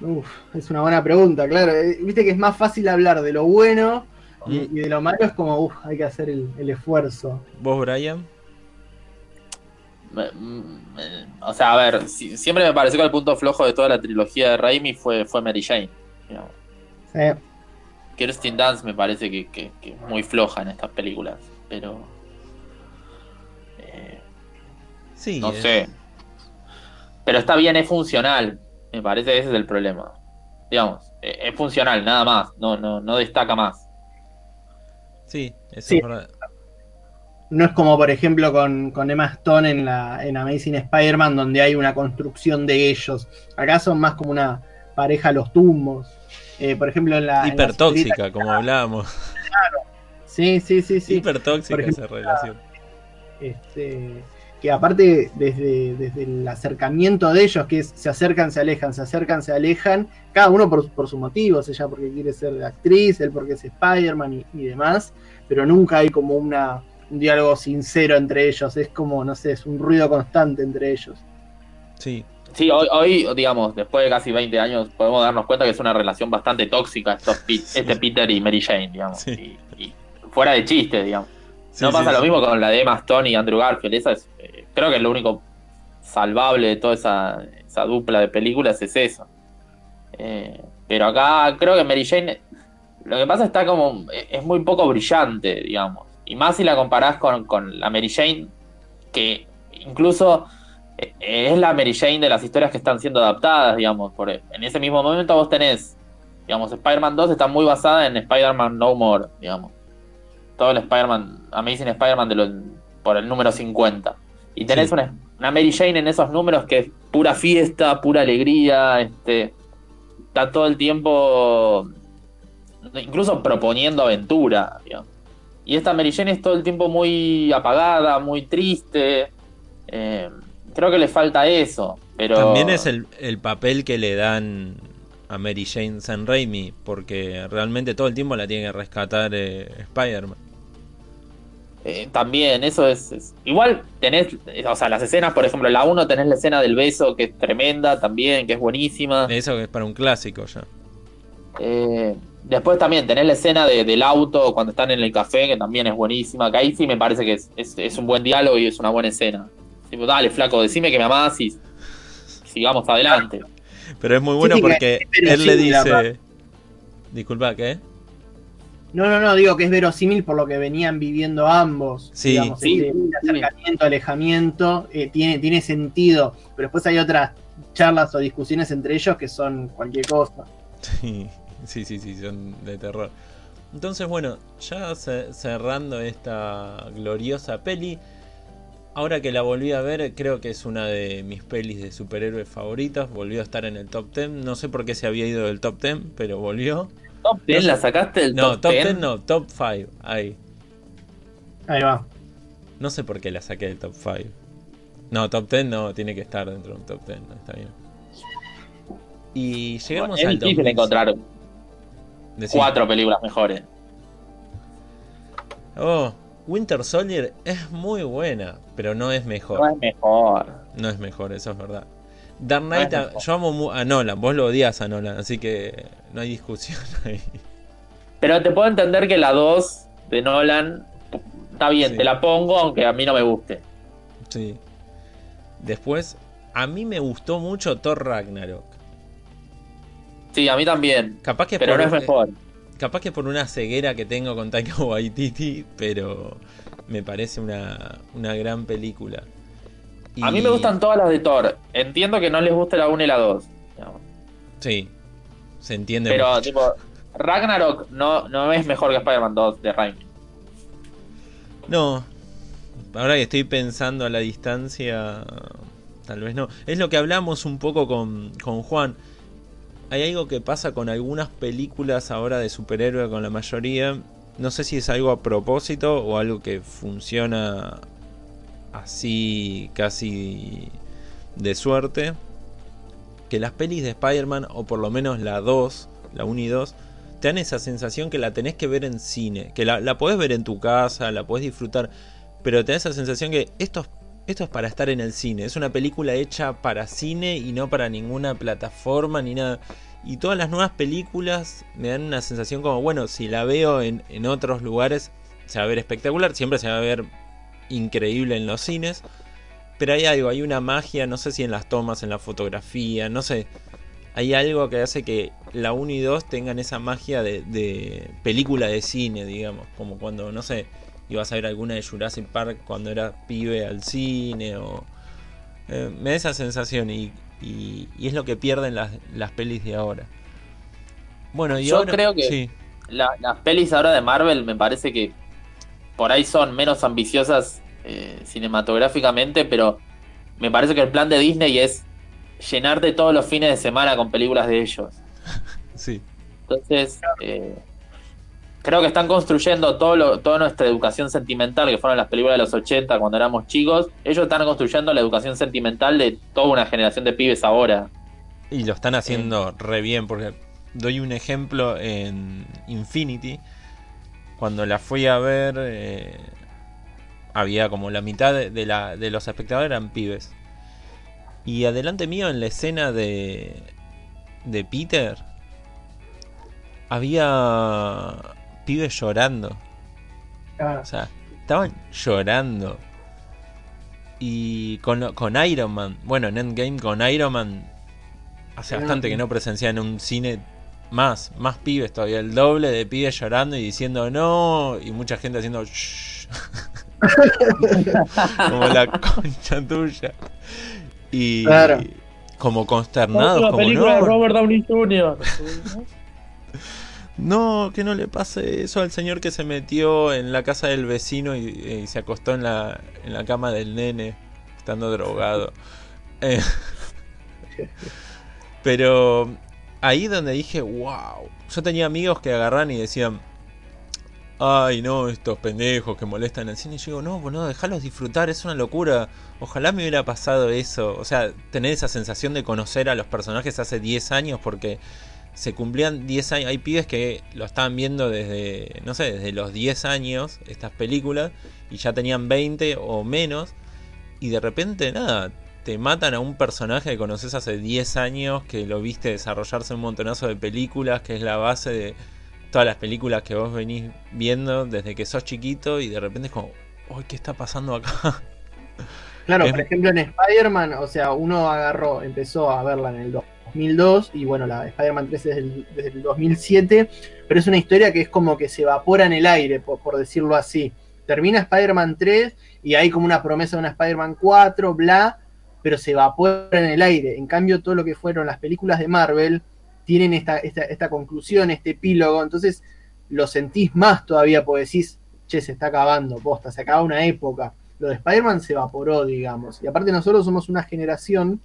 Uf, es una buena pregunta, claro. Eh, Viste que es más fácil hablar de lo bueno y, Mm. y de lo malo es como, uf, hay que hacer el, el esfuerzo. ¿Vos, Brian? O sea, a ver, si- siempre me pareció que el punto flojo de toda la trilogía de Raimi fue, fue Mary Jane. digamos. Sí. Kirsten Dunst me parece que, que- que es muy floja en estas películas, pero eh, Sí. no sé. Pero está bien, es funcional. Me parece que ese es el problema. Digamos, eh, es funcional, nada más. No, no, no destaca más. Sí, eso Sí. es verdad. No es como, por ejemplo, con, con Emma Stone en, la, en Amazing Spider-Man, donde hay una construcción de ellos. Acá son más como una pareja a los tumbos. Eh, por ejemplo, en la. en la Hipertóxica, señorita- como hablábamos. Sí, sí, sí, sí. Hipertóxica ejemplo, esa relación. Este, que aparte, desde, desde el acercamiento de ellos, que es se acercan, se alejan, se acercan, se alejan, cada uno por, por sus motivos, ella porque quiere ser actriz, él porque es Spider-Man y, y demás, pero nunca hay como una, un diálogo sincero entre ellos, es como, no sé, es un ruido constante entre ellos. Sí, Sí, hoy, hoy, digamos, después de casi 20 años, podemos darnos cuenta que es una relación bastante tóxica estos Pi- este Peter y Mary Jane, digamos. Sí. Y, y fuera de chiste, digamos. Sí, no sí, pasa lo sí. mismo con la de Emma Stone y Andrew Garfield. Esa es, eh, creo que lo único salvable de toda esa, esa dupla de películas es eso. Eh, pero acá creo que Mary Jane, lo que pasa está como, es muy poco brillante, digamos. Y más si la comparás con, con la Mary Jane, que incluso eh, es la Mary Jane de las historias que están siendo adaptadas, digamos. Por, en ese mismo momento vos tenés, digamos, Spider-Man 2 está muy basada en Spider-Man No More, digamos. Todo el Spider-Man, Amazing Spider-Man de los- por el número 50. Y tenés Sí. una, una Mary Jane en esos números que es pura fiesta, pura alegría, este está todo el tiempo incluso proponiendo aventura, digamos. Y esta Mary Jane es todo el tiempo muy apagada, muy triste. Eh, creo que le falta eso, pero También es el, el papel que le dan a Mary Jane San Raimi, porque realmente todo el tiempo la tiene que rescatar eh, Spider-Man. Eh, también, eso es, es- Igual tenés, eh, o sea, las escenas, por ejemplo, la 1 tenés la escena del beso, que es tremenda también, que es buenísima. Eso que es para un clásico ya. Eh, después también tenés la escena de- del auto cuando están en el café, que también es buenísima. Que ahí sí me parece que es, es- es un buen diálogo y es una buena escena. Tipo, dale, flaco, decime que me amás y sigamos adelante. Pero es muy bueno sí, porque él le dice... Disculpa, ¿qué? No, no, no, digo que es verosímil por lo que venían viviendo ambos. Sí, digamos, sí, este, acercamiento, alejamiento, eh, tiene, tiene sentido. Pero después hay otras charlas o discusiones entre ellos que son cualquier cosa. Sí, sí, sí, sí, son de terror. Entonces, bueno, ya ce- cerrando esta gloriosa peli, ahora que la volví a ver, creo que es una de mis pelis de superhéroes favoritas. Volvió a estar en el top 10. No sé por qué se había ido del top 10, pero volvió. Top 10 la sacaste del No, top, top 10. 10 no, top 5. Ahí. Ahí va. No sé por qué la saqué del top 5. No, top 10 no, tiene que estar dentro de un top 10, no está bien. Y llegamos es al difícil 2000. encontrar Cuatro películas mejores. Oh, Winter Soldier es muy buena, pero no es mejor. No es mejor. No es mejor, eso es verdad. Dark Knight, a- yo amo a Nolan, vos lo odias a Nolan, así que no hay discusión ahí. Pero te puedo entender que la 2 de Nolan está bien, Sí. te la pongo aunque a mí no me guste. Sí. Después, a mí me gustó mucho Thor Ragnarok. Sí, a mí también. Capaz que Pero por, no es mejor. Capaz que por una ceguera que tengo con Taika Waititi, pero me parece una, una gran película. A mí me gustan todas las de Thor. Entiendo que no les guste la 1 y la 2. digamos. Sí, se entiende. Pero, mucho. tipo, Ragnarok no, no es mejor que Spider-Man 2 de Raimi. No, ahora que estoy pensando a la distancia, tal vez no. Es lo que hablamos un poco con, con Juan. Hay algo que pasa con algunas películas ahora de superhéroe, con la mayoría. No sé si es algo a propósito o algo que funciona así casi de suerte. Que las pelis de Spider-Man, o por lo menos la 2, la 1 y 2, te dan esa sensación que la tenés que ver en cine. Que la, la podés ver en tu casa, la podés disfrutar. Pero te da esa sensación que estos esto es para estar en el cine, es una película hecha para cine y no para ninguna plataforma ni nada. Y todas las nuevas películas me dan una sensación como, bueno, si la veo en, en otros lugares se va a ver espectacular, siempre se va a ver increíble en los cines. Pero hay algo, hay una magia, no sé si en las tomas, en la fotografía, no sé. Hay algo que hace que la 1 y 2 tengan esa magia de, de película de cine, digamos. Como cuando, no sé, ibas a ver alguna de Jurassic Park cuando era pibe al cine o... eh, me da esa sensación y, y- y es lo que pierden las, las pelis de ahora. Bueno, y Yo ahora... creo que- Sí, La- las pelis ahora de Marvel me parece que por ahí son menos ambiciosas eh, cinematográficamente, pero me parece que el plan de Disney es llenarte todos los fines de semana con películas de ellos. sí. Entonces, eh, creo que están construyendo todo lo- toda nuestra educación sentimental, que fueron las películas de los 80 cuando éramos chicos. Ellos están construyendo la educación sentimental de toda una generación de pibes ahora. Y lo están haciendo re bien, porque doy un ejemplo en Infinity. Cuando la fui a ver, eh, había como la mitad de, de la, de los espectadores eran pibes. Y adelante mío, en la escena de, de Peter, había pibes llorando. Ah, O sea, estaban llorando. Y con, con Iron Man, bueno, en Endgame con Iron Man, hace bastante que no presencia en un cine más, más pibes todavía, el doble de pibes llorando y diciendo no, y mucha gente haciendo shh. como la concha tuya. Y Claro. como consternados, como película de no, Robert Downey Jr. No, que no le pase eso al señor que se metió en la casa del vecino y, y se acostó en la, en la cama del nene, estando drogado. Eh, pero ahí donde dije, wow. Yo tenía amigos que agarran y decían, ay no, estos pendejos que molestan el cine. Y yo digo, no, boludo, dejalos disfrutar, es una locura. Ojalá me hubiera pasado eso. O sea, tener esa sensación de conocer a los personajes hace 10 años porque se cumplían 10 años. Hay pibes que lo estaban viendo desde, no sé, desde los 10 años, estas películas, y ya tenían 20 o menos. Y de repente, nada, te matan a un personaje que conoces hace 10 años, que lo viste desarrollarse un montonazo de películas, que es la base de todas las películas que vos venís viendo desde que sos chiquito, y de repente es como, uy, ¿qué está pasando acá? Claro, Es- por ejemplo en Spider-Man, o sea, uno agarró, empezó a verla en el 2002 y bueno, la Spider-Man 3 es desde el, desde el 2007, pero es una historia que es como que se evapora en el aire, por, por decirlo así. Termina Spider-Man 3 y hay como una promesa de una Spider-Man 4, bla, pero se evapora en el aire. En cambio, todo lo que fueron las películas de Marvel tienen esta, esta, esta conclusión, este epílogo, entonces lo sentís más todavía porque decís, che, se está acabando, posta, se acaba una época lo de Spider-Man se evaporó, digamos. Y aparte nosotros somos una generación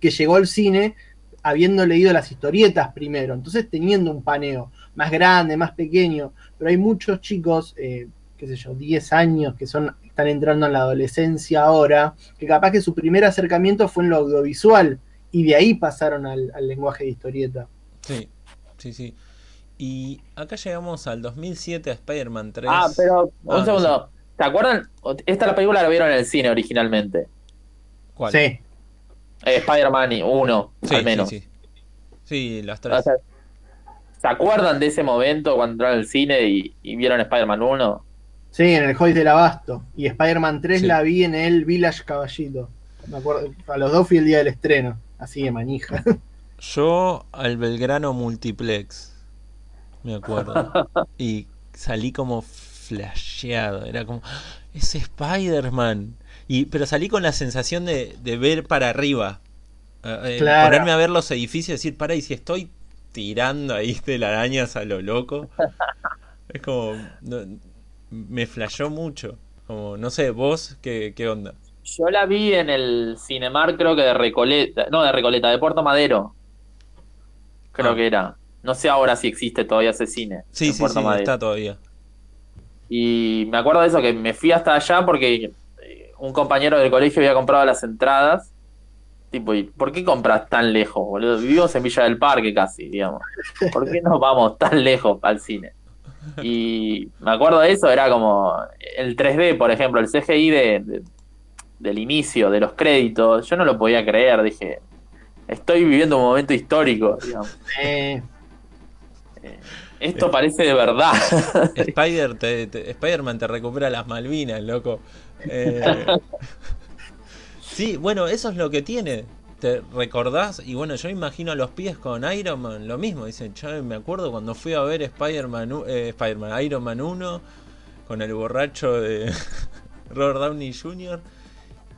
que llegó al cine habiendo leído las historietas primero, entonces teniendo un paneo más grande, más pequeño, pero hay muchos chicos, eh, qué sé yo, 10 años que son están entrando en la adolescencia ahora, que capaz que su primer acercamiento fue en lo audiovisual y de ahí pasaron al, al lenguaje de historieta. Sí, sí, sí. Y acá llegamos al 2007 a Spider-Man 3. Ah, pero un Ah, segundo. ¿Te acuerdan? Esta la película la vieron en el cine originalmente. ¿Cuál? Sí, Eh, Spider-Man 1, Sí, al menos. sí, sí. Sí, las O tres. sea, ¿Se acuerdan de ese momento cuando entraron al cine y, y vieron Spider-Man 1? sí, en el Hoy del Abasto. Y Spider-Man 3 Sí. la vi en el Village Caballito. Me acuerdo, a los dos fui el día del estreno, así de manija. Yo al Belgrano Multiplex, me acuerdo. y salí como flasheado. Era como, "Ah, es Spider-Man. Y, pero salí con la sensación de, de ver para arriba. Eh, eh, Claro. Ponerme a ver los edificios y decir, para, y si estoy tirando ahí telarañas a lo loco. es como, no- me flasheó mucho. Como, no sé, vos, ¿qué, qué onda? Yo la vi en el Cinemar, creo que de Recoleta. No, de Recoleta, de Puerto Madero. Creo Ah. que era. No sé ahora si existe todavía ese cine. Sí, en sí, Puerto sí, Madero. está todavía. Y me acuerdo de eso, que me fui hasta allá porque un compañero del colegio había comprado las entradas. Tipo, ¿y por qué compras tan lejos, boludo? Vivimos en Villa del Parque casi, digamos. ¿Por qué nos vamos tan lejos al cine? Y me acuerdo de eso, era como el 3D, por ejemplo, el CGI de, de, del inicio, de los créditos, yo no lo podía creer, dije, estoy viviendo un momento histórico, digamos. Eh, Eh, esto parece de verdad. Spider te- Spider-Man te recupera las Malvinas, loco. Eh, sí, bueno, eso es lo que tiene. Te recordás, y bueno, yo imagino a los pies con Iron Man lo mismo. Dicen, yo me acuerdo cuando fui a ver Spider-Man, eh, Spider-Man, Iron Man 1, con el borracho de Robert Downey Jr.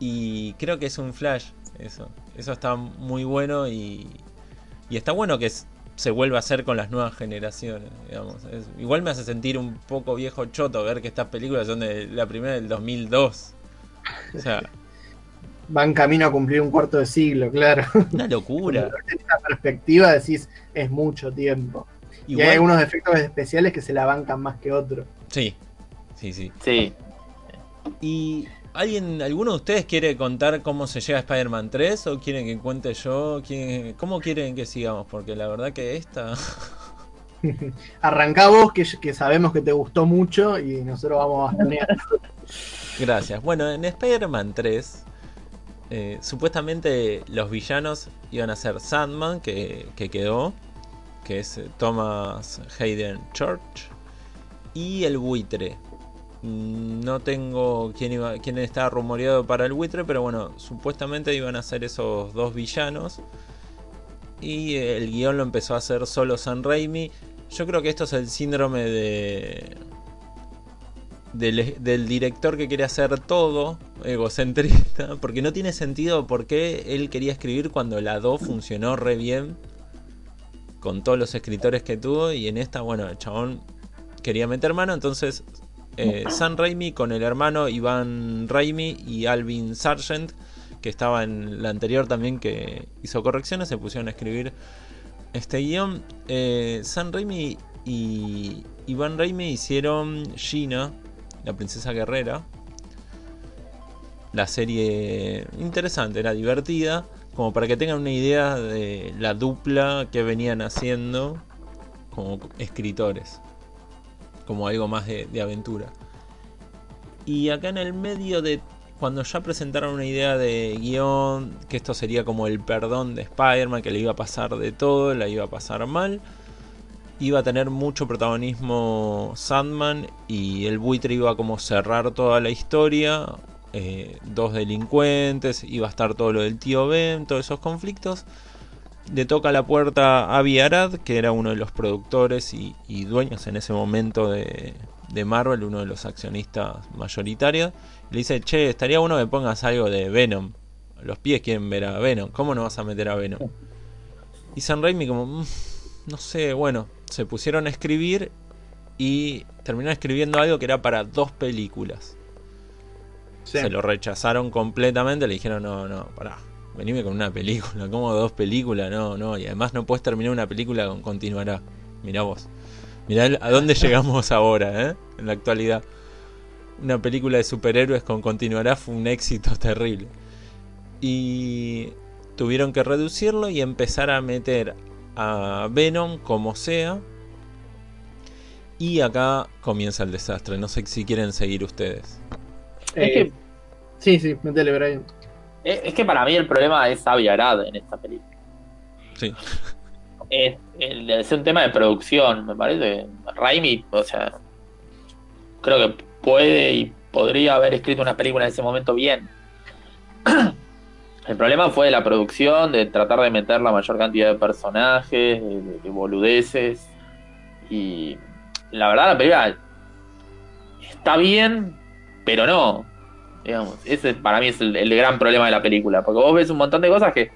Y creo que es un flash, eso. Eso está muy bueno y, y está bueno que se vuelva a hacer con las nuevas generaciones, digamos. Es- igual me hace sentir un poco viejo choto ver que estas películas son de la primera del 2002. O sea, van camino a cumplir un cuarto de siglo, claro. una locura. En esta perspectiva decís, es mucho tiempo. Y hay algunos efectos especiales que se la bancan más que otros. sí, sí, sí. Sí, ¿Y alguien, alguno de ustedes quiere contar cómo se llega a Spider-Man 3 o quieren que cuente yo? ¿Quién- ¿Cómo quieren que sigamos? Porque la verdad que esta... Arrancá vos, que, que sabemos que te gustó mucho y nosotros vamos a bastonear. Gracias. Bueno, en Spider-Man 3, eh, supuestamente los villanos iban a ser Sandman, que, que quedó, que es Thomas Hayden Church, y el buitre. Mm, No tengo quién, iba, quién estaba rumoreado para el buitre, pero bueno, supuestamente iban a ser esos dos villanos. Y el guion lo empezó a hacer solo San Raimi. Yo creo que esto es el síndrome de, del, del director que quiere hacer todo, egocentrista, porque no tiene sentido por qué él quería escribir cuando la 2 funcionó re bien con todos los escritores que tuvo y en esta, bueno, el chabón quería meter mano, entonces eh, Sam Raimi con el hermano Iván Raimi y Alvin Sargent, que estaba en la anterior también que hizo correcciones, se pusieron a escribir este guion. Eh, Sam Raimi y Iván Raimi hicieron Gina, la princesa guerrera. La serie interesante, era divertida, como para que tengan una idea de la dupla que venían haciendo como escritores, como algo más de, aventura. Y acá en el medio de cuando ya presentaron una idea de guion, que esto sería como el perdón de Spider-Man, que le iba a pasar de todo, la iba a pasar mal, iba a tener mucho protagonismo Sandman y el buitre iba a como cerrar toda la historia, eh, dos delincuentes, iba a estar todo lo del tío Ben, todos esos conflictos. Le toca la puerta a Avi Arad, que era uno de los productores y, y dueños en ese momento de, de Marvel, uno de los accionistas mayoritarios. Le dice, che, estaría bueno que pongas algo de Venom. Los pies quieren ver a Venom. ¿Cómo no vas a meter a Venom? Y San Raimi como, "Mm, no sé, bueno, se pusieron a escribir y terminaron escribiendo algo que era para dos películas. Sí. Se lo rechazaron completamente, le dijeron, no, no, pará, venime con una película, como dos películas, no, no, y además no puedes terminar una película con continuará. Mirá vos. Mirá el- a dónde llegamos ahora, ¿eh? En la actualidad. Una película de superhéroes con continuará fue un éxito terrible. Y tuvieron que reducirlo y empezar a meter a Venom como sea. Y acá comienza el desastre. No sé si quieren seguir ustedes. Es Eh, que, Sí, sí, metele, Brian. Es que para mí el problema es Avi Arad en esta película. Sí. Es, es un tema de producción, me parece. Raimi, o sea, creo que puede y podría haber escrito una película en ese momento bien. El problema fue la producción, de tratar de meter la mayor cantidad de personajes, de, de- de boludeces. Y la verdad, la película está bien, pero no. Digamos, ese para mí es el, el gran problema de la película. Porque vos ves un montón de cosas que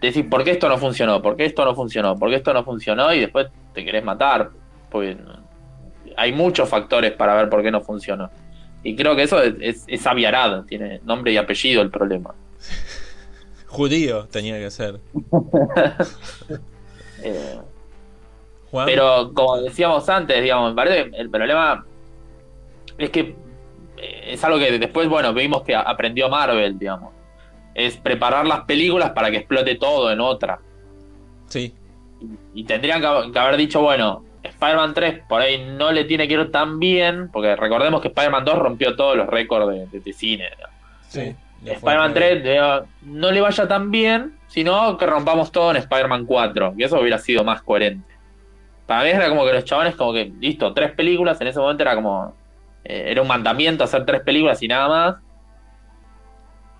decís, ¿por qué esto no funcionó? ¿Por qué esto no funcionó? ¿Por qué esto no funcionó? Y después te querés matar. Porque hay muchos factores para ver por qué no funcionó. Y creo que eso es, es, es Avi Arad, tiene nombre y apellido el problema. Judío tenía que ser. Eh. Pero como decíamos antes, digamos, me parece que el problema es que es algo que después, bueno, vimos que a- aprendió Marvel, digamos. Es preparar las películas para que explote todo en otra. Sí, Y tendrían que, hab- que haber dicho, bueno, Spider-Man 3 por ahí no le tiene que ir tan bien, porque recordemos que Spider-Man 2 rompió todos los récords de, de- de cine. sí. Spider-Man 3 no le vaya tan bien, sino que rompamos todo en Spider-Man 4. Y eso hubiera sido más coherente. Para mí era como que los chavales, como que, listo, tres películas, en ese momento era como. Eh, era un mandamiento hacer tres películas y nada más.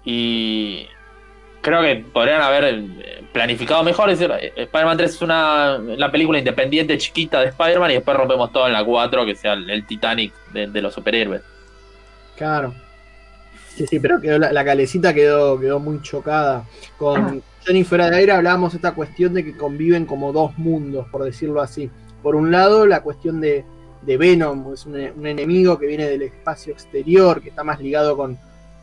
Y creo que podrían haber eh, planificado mejor. Eh, Spider-Man 3 es una la película independiente chiquita de Spider-Man y después rompemos todo en la 4, que sea el, Titanic de, los superhéroes. Claro. Sí, sí, pero quedó, la, calecita quedó, quedó muy chocada. Con Johnny Fuera de Aire hablábamos esta cuestión de que conviven como dos mundos, por decirlo así. Por un lado, la cuestión de, Venom, es un, enemigo que viene del espacio exterior, que está más ligado con,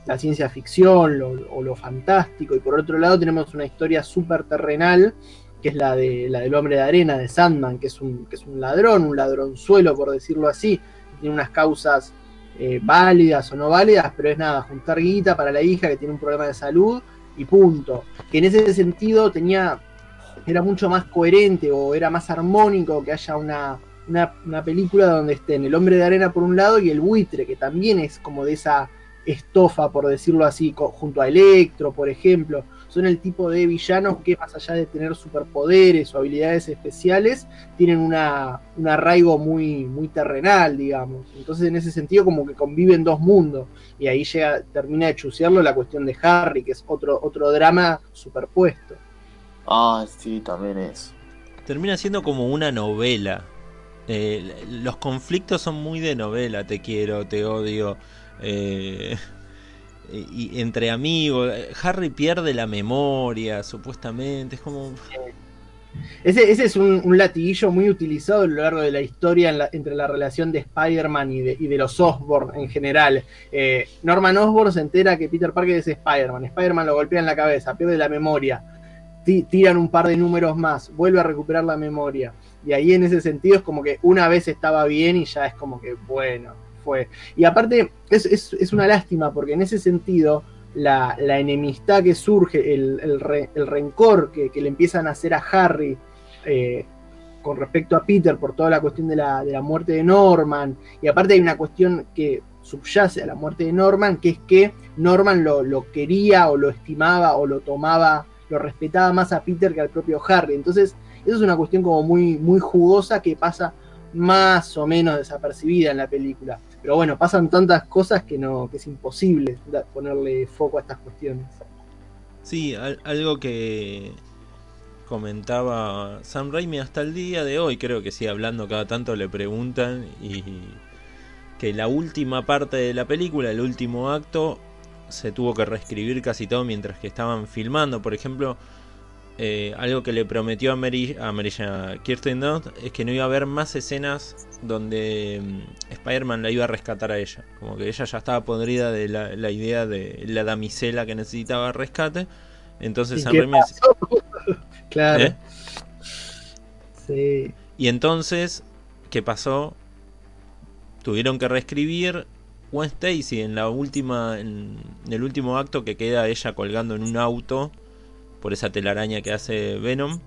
la ciencia ficción o lo fantástico, y por otro lado tenemos una historia súper terrenal, que es la, de, la del hombre de arena, de Sandman, que es, un, que es un ladrón, un ladronzuelo, por decirlo así, tiene unas causas eh, válidas o no válidas, pero es nada, juntar guita para la hija que tiene un problema de salud y punto. Que en ese sentido tenía, era mucho más coherente o era más armónico que haya una, una, una película donde estén el hombre de arena por un lado y el buitre, que también es como de esa estofa, por decirlo así, junto a Electro, por ejemplo. Son el tipo de villanos que, más allá de tener superpoderes o habilidades especiales, tienen una, un arraigo muy, muy terrenal, digamos. Entonces, en ese sentido, como que conviven dos mundos. Y ahí llega, termina de chusearlo la cuestión de Harry, que es otro, otro drama superpuesto. Ah, sí, también es. Termina siendo como una novela. Eh, los conflictos son muy de novela, te quiero, te odio. Eh, y entre amigos, Harry pierde la memoria, supuestamente, es como... Ese, es un, latiguillo muy utilizado a lo largo de la historia entre la relación de Spider-Man y de, los Osborn en general. Eh, Norman Osborn se entera que Peter Parker es Spider-Man, Spider-Man lo golpea en la cabeza, pierde la memoria, tiran un par de números más, vuelve a recuperar la memoria. Y ahí en ese sentido es como que una vez estaba bien y ya es como que, bueno, fue. Y aparte, es, una lástima, porque en ese sentido, la, enemistad que surge, el, rencor que, le empiezan a hacer a Harry eh, con respecto a Peter por toda la cuestión de la, muerte de Norman, y aparte hay una cuestión que subyace a la muerte de Norman, que es que Norman lo, lo quería o lo estimaba o lo tomaba, lo respetaba más a Peter que al propio Harry. Entonces, eso es una cuestión como muy, muy jugosa que pasa más o menos desapercibida en la película. Pero bueno, pasan tantas cosas que no que es imposible ponerle foco a estas cuestiones. Sí, algo que comentaba Sam Raimi hasta el día de hoy, creo que sigue hablando cada tanto, le preguntan y que la última parte de la película, el último acto, se tuvo que reescribir casi todo mientras que estaban filmando. Por ejemplo, eh, algo que le prometió a Mary, a Kirsten Dunst es que no iba a haber más escenas donde mm, Spider-Man la iba a rescatar a ella. Como que ella ya estaba podrida de la, idea de la damisela que necesitaba rescate. Entonces San Claro. ¿Eh? Sí. Y entonces, ¿qué pasó? Tuvieron que reescribir Gwen Stacy en la última. en el último acto que queda ella colgando en un auto por esa telaraña que hace Venom.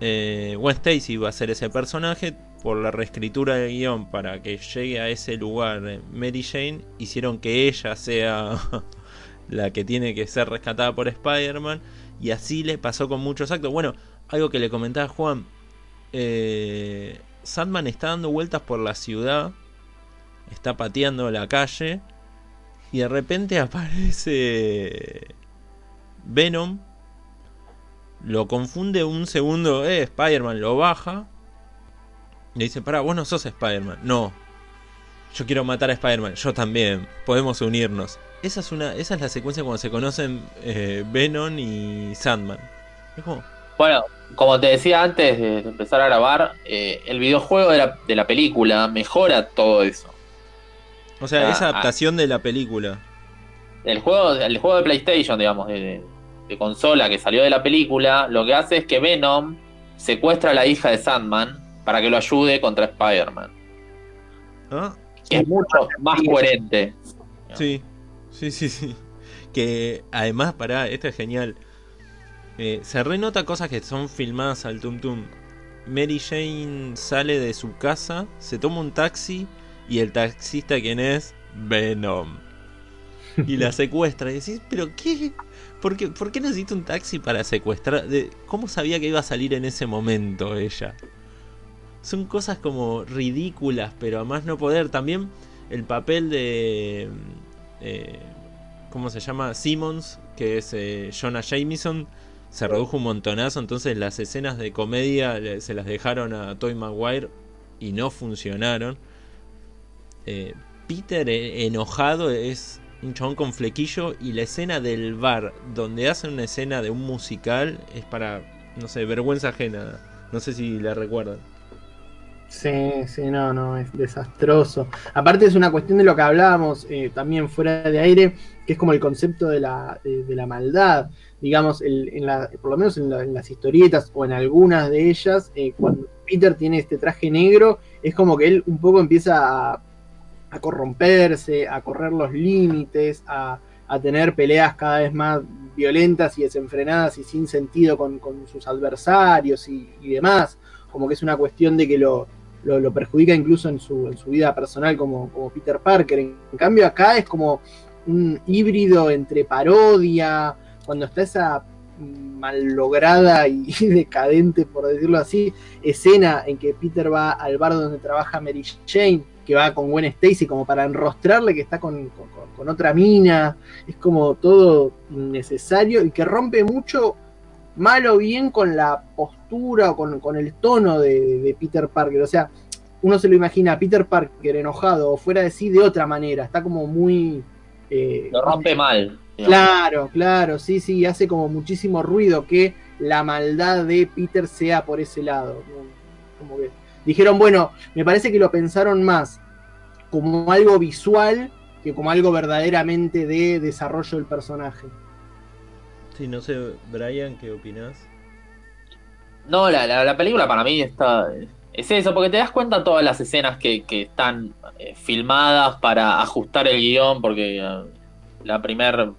Eh, Gwen Stacy va a ser ese personaje. Por la reescritura del guion para que llegue a ese lugar Mary Jane, hicieron que ella sea la que tiene que ser rescatada por Spider-Man. Y así le pasó con muchos actos. Bueno, algo que le comentaba Juan. Eh, Sandman está dando vueltas por la ciudad. Está pateando la calle. Y de repente aparece Venom lo confunde un segundo, eh, Spider-Man lo baja. Le dice, para, vos no sos Spider-Man. No. Yo quiero matar a Spider-Man. Yo también. Podemos unirnos. Esa es, una, esa es la secuencia cuando se conocen eh, Venom y Sandman. Bueno, como te decía antes de empezar a grabar, eh, el videojuego de la, de la, película mejora todo eso. O sea, esa adaptación de la película. El juego, el juego de PlayStation, digamos, de, de consola que salió de la película, lo que hace es que Venom secuestra a la hija de Sandman para que lo ayude contra Spider-Man. ¿Ah? es mucho más coherente. Sí, sí, sí, sí. Que además, para esto es genial. Eh, se renota cosas que son filmadas al tum tum. Mary Jane sale de su casa, se toma un taxi y el taxista, quien es? Venom. y la secuestra. Y decís, ¿pero qué? ¿Por qué, ¿Por qué necesita un taxi para secuestrar? ¿Cómo sabía que iba a salir en ese momento ella? Son cosas como ridículas, pero a más no poder. También el papel de. Eh, ¿Cómo se llama? Simmons, que es eh, Jonah Jameson, se redujo un montonazo. Entonces las escenas de comedia se las dejaron a Toy Maguire y no funcionaron. Eh, Peter eh, enojado es un chabón con flequillo y la escena del bar donde hacen una escena de un musical es para, no sé, vergüenza ajena. No sé si la recuerdan. Sí, sí, no, no, es desastroso. Aparte es una cuestión de lo que hablábamos eh, también fuera de aire, que es como el concepto de la, de, la maldad. Digamos, en la, por lo menos en, las historietas o en algunas de ellas, eh, cuando Peter tiene este traje negro, es como que él un poco empieza a, a corromperse, a correr los límites, a, a, tener peleas cada vez más violentas y desenfrenadas y sin sentido con, con sus adversarios y, y demás. Como que es una cuestión de que lo, lo, perjudica incluso en su, en su vida personal como, como, Peter Parker. En, cambio acá es como un híbrido entre parodia, cuando está esa lograda y decadente, por decirlo así, escena en que Peter va al bar donde trabaja Mary Jane, que va con Gwen Stacy como para enrostrarle que está con, con, con otra mina, es como todo innecesario y que rompe mucho mal o bien con la postura o con, con el tono de, de, Peter Parker. O sea, uno se lo imagina a Peter Parker enojado o fuera de sí de otra manera. Está como muy. Eh, lo rompe mal. Claro, claro, sí, sí, hace como muchísimo ruido que la maldad de Peter sea por ese lado. Como que dijeron, bueno, me parece que lo pensaron más como algo visual que como algo verdaderamente de desarrollo del personaje. Sí, no sé, Brian, ¿qué opinas? No, la, la, la, película para mí está. Es eso, porque te das cuenta todas las escenas que, que están eh, filmadas para ajustar el guion, porque eh, la primer,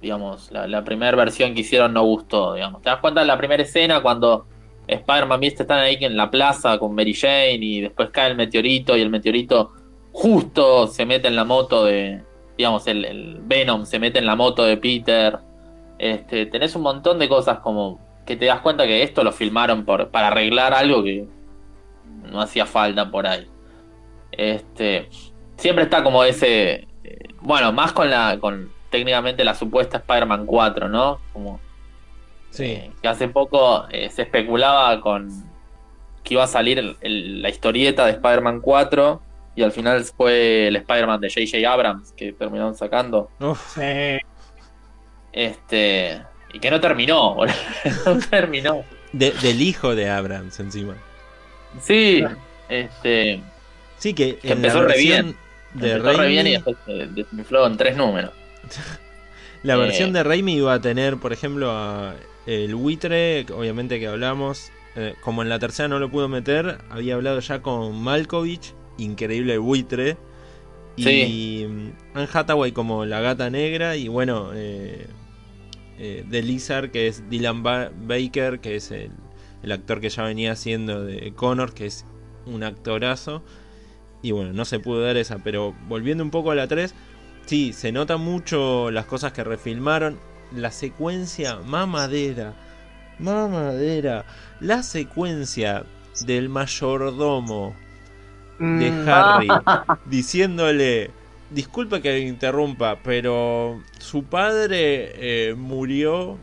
digamos, la, la primera versión que hicieron no gustó, digamos. Te das cuenta de la primera escena cuando Spider-Man y este están ahí en la plaza con Mary Jane y después cae el meteorito y el meteorito justo se mete en la moto de, digamos, el, el Venom se mete en la moto de Peter. Este, tenés un montón de cosas como que te das cuenta que esto lo filmaron por, para arreglar algo que no hacía falta por ahí. Este, siempre está como ese, eh, bueno, más con la, con técnicamente la supuesta Spider-Man 4, ¿no? Como sí. eh, que hace poco eh, se especulaba con que iba a salir el, el, la historieta de Spider-Man 4 y al final fue el Spider-Man de J.J. Abrams que terminaron sacando. Uf. Este. Y que no terminó, no terminó. De, del hijo de Abrams encima. Sí, este. Sí, que, que empezó re bien. De empezó Raimi, re bien y después se desinfló en tres números. La Eh. versión de Raimi iba a tener, por ejemplo, a el buitre, obviamente que hablamos. eh, como en la tercera no lo pudo meter, había hablado ya con Malkovich, increíble el buitre. Y Sí. Anne Hathaway como la gata negra. Y bueno, eh, eh, de Lizard, que es Dylan ba Baker, que es el, el actor que ya venía haciendo de Connor, que es un actorazo. Y bueno, no se pudo dar esa, pero volviendo un poco a la 3, sí, se nota mucho las cosas que refilmaron. La secuencia mamadera, mamadera, la secuencia del mayordomo de Mm, Harry diciéndole, disculpe que interrumpa, pero su padre eh, murió,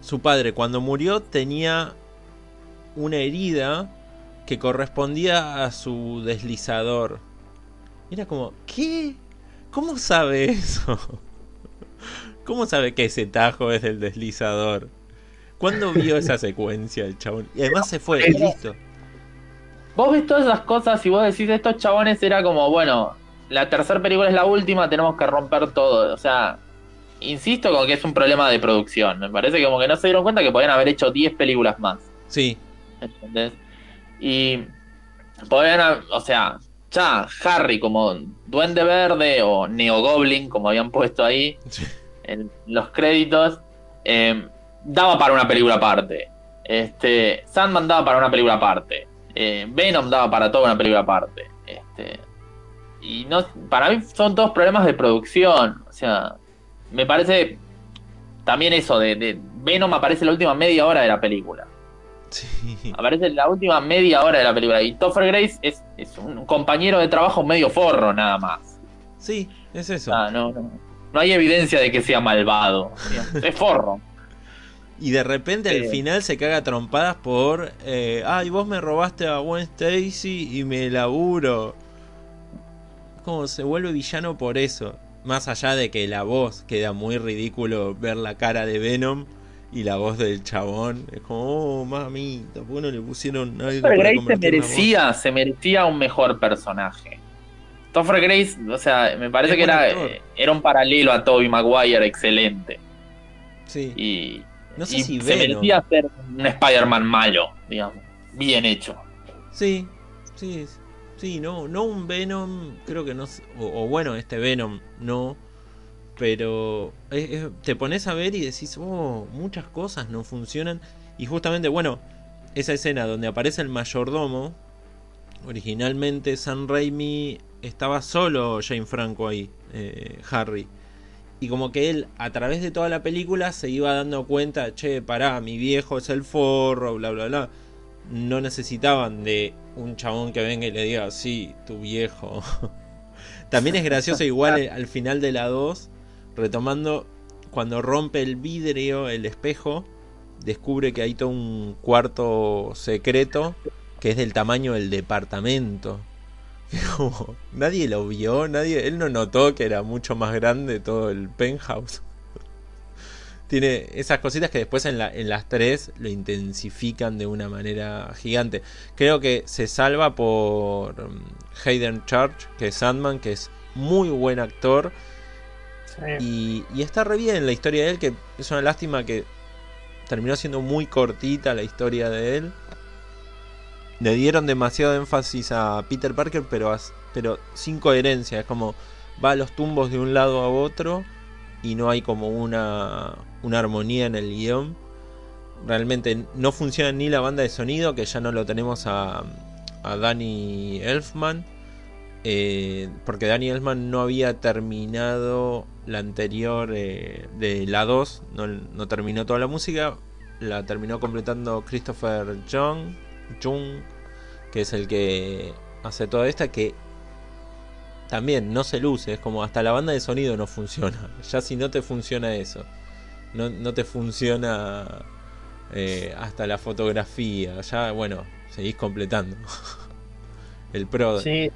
su padre cuando murió tenía una herida que correspondía a su deslizador. Era como, ¿qué? ¿Cómo sabe eso? ¿Cómo sabe que ese tajo es del deslizador? ¿Cuándo vio esa secuencia el chabón? Y además se fue, y listo. Vos ves todas esas cosas y vos decís, estos chabones era como, bueno, la tercera película es la última, tenemos que romper todo. O sea, insisto con que es un problema de producción. Me parece que como que no se dieron cuenta que podían haber hecho 10 películas más. Sí, ¿Entendés? Y podían, haber- o sea, ya Harry como Duende Verde o Neo Goblin, como habían puesto ahí sí. En los créditos, eh, daba para una película aparte. Este, Sandman daba para una película aparte. Eh, Venom daba para toda una película aparte. Este, y no, para mí son todos problemas de producción. O sea, me parece también eso de, de Venom aparece la última media hora de la película. Sí. Aparece la última media hora de la película. Y Topher Grace es, es un compañero de trabajo medio forro, nada más. Sí, es eso. Ah, no, no, no hay evidencia de que sea malvado. es forro. Y de repente al final se caga trompadas por. Eh, Ay, vos me robaste a Gwen Stacy y me laburo. Como se vuelve villano por eso. Más allá de que la voz queda muy ridículo ver la cara de Venom y la voz del chabón. Es como, oh, mamita, ¿por no le pusieron algo Topher Grace se merecía, se merecía un mejor personaje. Topher Grace, o sea, me parece que era, era un paralelo a Toby Maguire excelente. Sí. Y no sé si se merecía ser un Spider-Man malo, digamos, bien hecho. Sí, sí, sí, no, no un Venom, creo que no, o, bueno, este Venom no, pero te pones a ver y decís, oh, muchas cosas no funcionan. Y justamente, bueno, esa escena donde aparece el mayordomo, originalmente San Raimi estaba solo Jane Franco ahí, eh, Harry. Y como que él, a través de toda la película, se iba dando cuenta, che, pará, mi viejo es el forro, bla, bla, bla. No necesitaban de un chabón que venga y le diga, sí, tu viejo. También es gracioso igual al final de la 2, retomando, cuando rompe el vidrio, el espejo, descubre que hay todo un cuarto secreto que es del tamaño del departamento. nadie lo vio, nadie, él no notó que era mucho más grande todo el penthouse. Tiene esas cositas que después en, en las tres lo intensifican de una manera gigante. Creo que se salva por um, Hayden Church, que es Sandman, que es muy buen actor. Y, y, está re bien la historia de él, que es una lástima que terminó siendo muy cortita la historia de él le dieron demasiado énfasis a Peter Parker, pero, pero sin coherencia. Es como va a los tumbos de un lado a otro y no hay como una, una armonía en el guion. Realmente no funciona ni la banda de sonido, que ya no lo tenemos a, a Danny Elfman. Eh, porque Danny Elfman no había terminado la anterior eh, de la 2, no, no terminó toda la música, la terminó completando Christopher Young, Jung, que es el que hace toda esta, que también no se luce, es como hasta la banda de sonido no funciona. Ya si no te funciona eso, no, no te funciona eh, hasta la fotografía, ya bueno, seguís completando. el pro. Sí.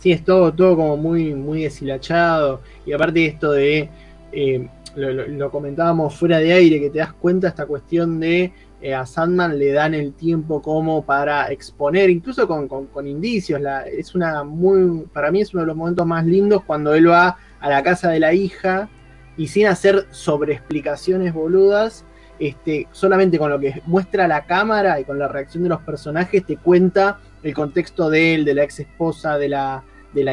sí, es todo, todo como muy, muy deshilachado. Y aparte esto de, eh, lo comentábamos fuera de aire, que te das cuenta esta cuestión de eh, a Sandman le dan el tiempo como para exponer, incluso con, indicios. es una muy, para mí es uno de los momentos más lindos cuando él va a la casa de la hija y sin hacer sobreexplicaciones boludas, este, solamente con lo que muestra la cámara y con la reacción de los personajes te cuenta el contexto de él, de la ex esposa, de la,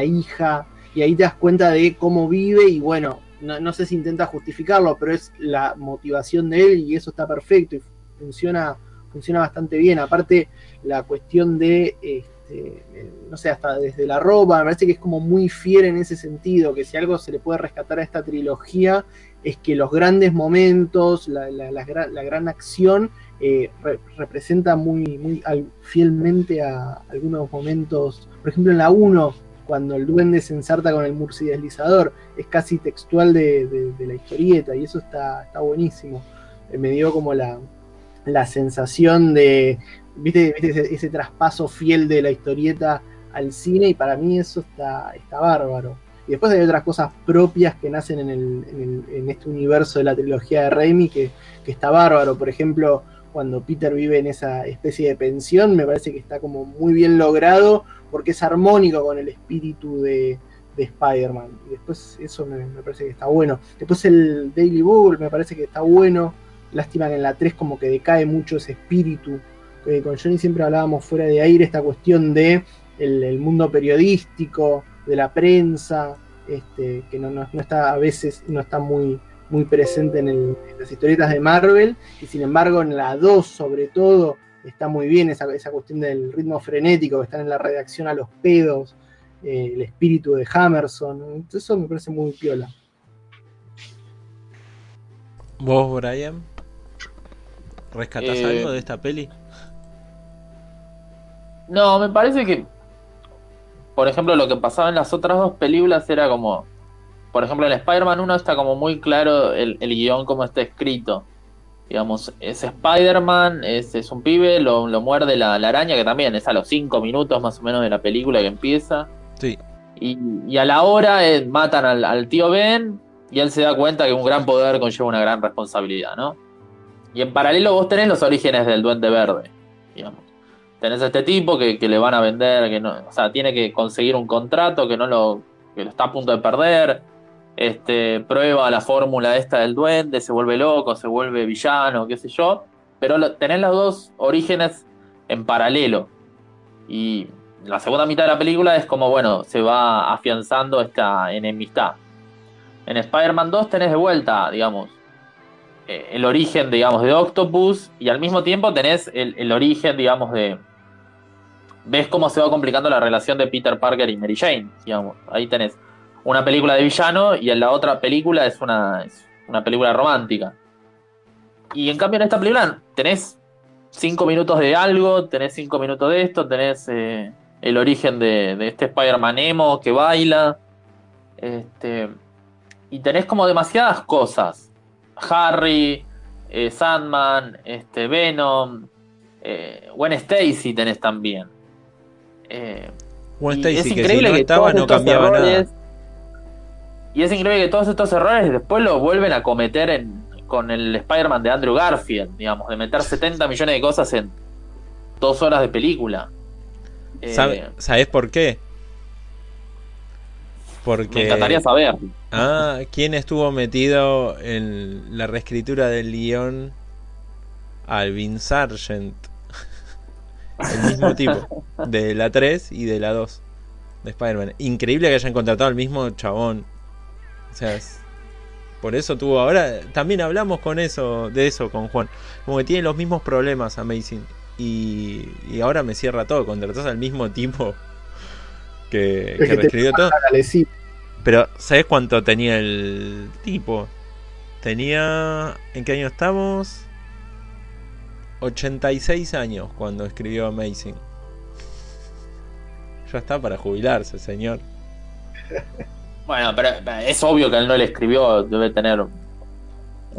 hija, y ahí te das cuenta de cómo vive y bueno, no, no sé si intenta justificarlo, pero es la motivación de él y eso está perfecto funciona, funciona bastante bien. Aparte, la cuestión de, este, no sé, hasta desde la ropa, me parece que es como muy fiel en ese sentido, que si algo se le puede rescatar a esta trilogía es que los grandes momentos, la, gran acción, eh, representa muy, muy fielmente a algunos momentos, por ejemplo en la 1, cuando el duende se ensarta con el murci deslizador, es casi textual de, la historieta y eso está, está buenísimo. Eh, me dio como la, la sensación de, ¿viste, ese, traspaso fiel de la historieta al cine y para mí eso está, está bárbaro. Y después hay otras cosas propias que nacen en, el, en, este universo de la trilogía de Raimi que, está bárbaro. Por ejemplo, cuando Peter vive en esa especie de pensión, me parece que está como muy bien logrado porque es armónico con el espíritu de, de Spider-Man. Y después eso me, me, parece que está bueno. Después el Daily Bugle me parece que está bueno. Lástima que en la 3 como que decae mucho ese espíritu. con Johnny siempre hablábamos fuera de aire esta cuestión de el, mundo periodístico, de la prensa, este, que no, está a veces no está muy, muy presente en, las historietas de Marvel, y sin embargo en la 2 sobre todo está muy bien esa, esa cuestión del ritmo frenético, que están en la redacción a los pedos, eh, el espíritu de Hammerson. Eso me parece muy piola. ¿Vos, Brian? ¿Rescatás Eh, algo de esta peli? No, me parece que, por ejemplo, lo que pasaba en las otras dos películas era como, por ejemplo, en Spider-Man 1 está como muy claro el, el guion como está escrito. Digamos, es Spider-Man, es, es un pibe, lo, lo muerde la, la araña, que también es a los 5 minutos más o menos de la película que empieza. Sí. Y, y a la hora eh, matan al, al tío Ben y él se da cuenta que un gran poder conlleva una gran responsabilidad, ¿no? Y en paralelo vos tenés los orígenes del Duende Verde, digamos. Tenés a este tipo que, le van a vender, que no, o sea, tiene que conseguir un contrato que no lo, que está a punto de perder. Este, prueba la fórmula esta del duende, se vuelve loco, se vuelve villano, qué sé yo. Pero tenés los dos orígenes en paralelo. Y la segunda mitad de la película es como, bueno, se va afianzando esta enemistad. En Spider-Man 2 tenés de vuelta, digamos, el origen, digamos, de Octopus y al mismo tiempo tenés el, el origen, digamos, de... Ves cómo se va complicando la relación de Peter Parker y Mary Jane, digamos. Ahí tenés una película de villano y en la otra película es una, es una película romántica. Y en cambio en esta película tenés cinco minutos de algo, tenés cinco minutos de esto, tenés eh, el origen de, de este Spider-Man emo que baila. Este, y tenés como demasiadas cosas. Harry, eh, Sandman, este, Venom, eh, Gwen Stacy tenés también. Eh, Gwen y Stacy, es que si increíble no que estaba todos no estos cambiaba errores- nada. Y es increíble que todos estos errores después lo vuelven a cometer en, con el Spider-Man de Andrew Garfield, digamos, de meter 70 millones de cosas en dos horas de película. Eh, ¿Sabe- ¿Sabés por qué? Porque... me encantaría saber. Ah, ¿quién estuvo metido en la reescritura del guion? Alvin Sargent. El mismo tipo. De la 3 y de la 2. De Spider-Man. Increíble que hayan contratado al mismo chabón. O sea, es- por eso tuvo ahora. También hablamos con eso, de eso con Juan. Como que tiene los mismos problemas Amazing. Y, y ahora me cierra todo. Contratás al mismo tipo que, Es que que te reescribió todo. Dale, sí. Pero, ¿sabes cuánto tenía el tipo? Tenía. ¿En qué año estamos? 86 años cuando escribió Amazing. Ya está para jubilarse, señor. Bueno, pero es obvio que él no le escribió, debe tener un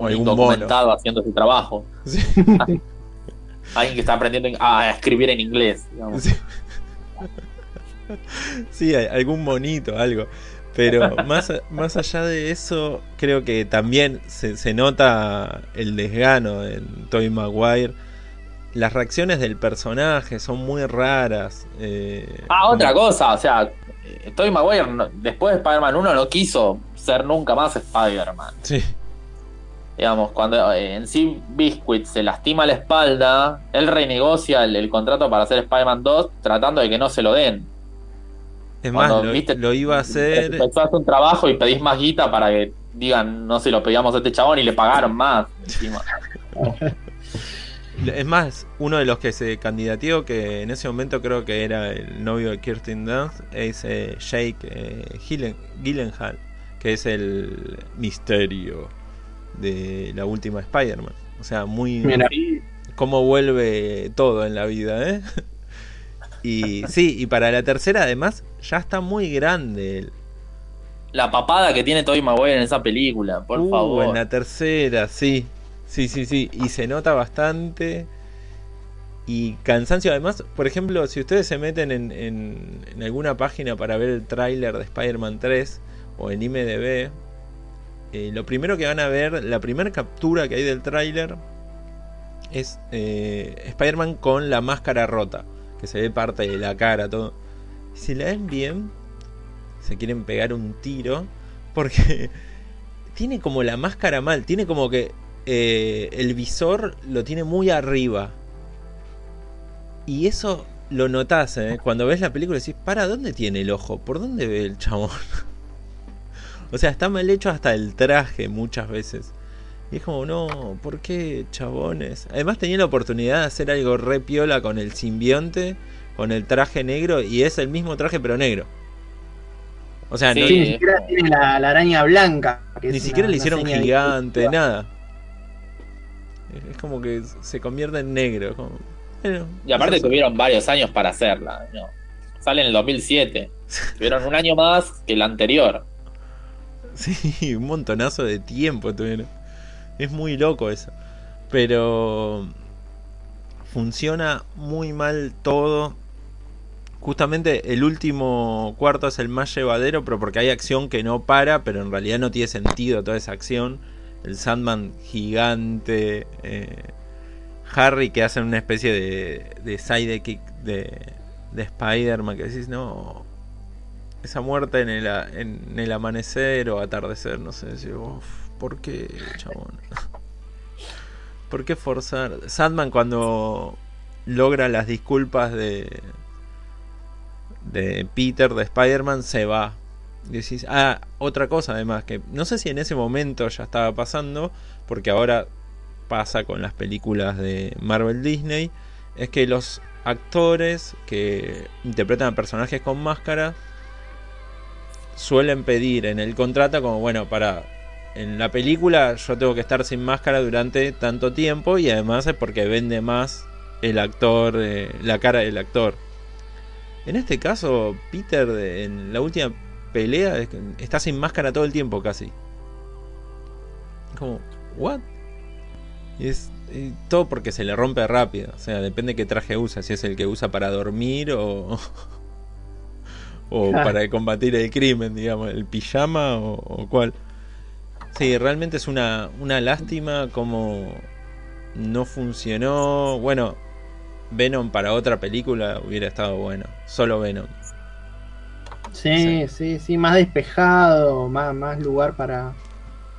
algún documentado haciendo su trabajo. Sí, Alguien que está aprendiendo a escribir en inglés. digamos. sí. Sí, hay algún monito, algo. Pero más, más allá de eso, creo que también se, se nota el desgano en Tobey Maguire. Las reacciones del personaje son muy raras. eh, Ah, otra como- cosa, o sea, Tobey Maguire no- después de Spider-Man 1 no quiso ser nunca más Spider-Man. Sí, Digamos, cuando eh, en sí Biscuit se lastima la espalda, él renegocia el, el contrato para hacer Spider-Man 2 tratando de que no se lo den. Es más, Cuando, lo, viste, lo iba a hacer. Empezó a hacer un trabajo y pedís más guita para que digan, no se lo pedíamos a este chabón y le pagaron más. encima. Es más, uno de los que se candidateó, que en ese momento creo que era el novio de Kirsten Dunst, es eh, Jake eh, Gyllenhaal, que es el misterio de la última Spider-Man. O sea, muy. Mira. cómo vuelve todo en la vida, ¿eh? Y sí, y para la tercera, además, ya está muy grande él. La papada que tiene Tobey Maguire en esa película, por Uh, favor. En la tercera, sí. Sí, sí, sí. Y se nota bastante. Y cansancio, además, por ejemplo, si ustedes se meten en, en- en alguna página para ver el tráiler de Spider-Man 3 o en IMDB, eh, lo primero que van a ver, la primera captura que hay del tráiler es eh, Spider-Man con la máscara rota, que se ve parte de la cara, todo. Si la ven bien, se quieren pegar un tiro, porque tiene como la máscara mal, tiene como que eh, el visor lo tiene muy arriba. Y eso lo notas, ¿eh? cuando ves la película decís, ¿para dónde tiene el ojo? ¿Por dónde ve el chabón? o sea, está mal hecho hasta el traje muchas veces. Y es como, no, ¿por qué chabones? Además tenía la oportunidad de hacer algo re piola con el simbionte, con el traje negro, y es el mismo traje pero negro. O sea, Sí, no- ni siquiera tiene la, la araña blanca. que ni siquiera una- le hicieron gigante, nada. Es como que se convierte en negro. como- bueno, Y aparte tuvieron varios años para hacerla. ¿no? Sale en el 2007. Tuvieron un año más que el anterior. Sí, un montonazo de tiempo tuvieron. Es muy loco eso. Pero funciona muy mal todo. Justamente el último cuarto es el más llevadero, pero porque hay acción que no para, pero en realidad no tiene sentido toda esa acción. El Sandman gigante, eh, Harry que hacen una especie de, de sidekick de, de Spider-Man, que decís, no, esa muerte en el, en el amanecer o atardecer, no sé, decís, "Uf, ¿por qué, chabón? ¿Por qué forzar? Sandman cuando logra las disculpas de de Peter, de Spider-Man, se va. Ah, otra cosa además, que no sé si en ese momento ya estaba pasando, porque ahora pasa con las películas de Marvel Disney, es que los actores que interpretan a personajes con máscara suelen pedir en el contrato como, bueno, para en la película yo tengo que estar sin máscara durante tanto tiempo y además es porque vende más el actor, eh, la cara del actor. En este caso, Peter de- en la última pelea está sin máscara todo el tiempo casi. Como, ¿what? Y es y todo porque se le rompe rápido. O sea, depende qué traje usa. Si es el que usa para dormir o. o para combatir el crimen, digamos. El pijama o, o cuál. Sí, realmente es una, una lástima como no funcionó. Bueno, Venom para otra película hubiera estado bueno. Solo Venom. Sí, sí, sí, más despejado, más, más lugar para,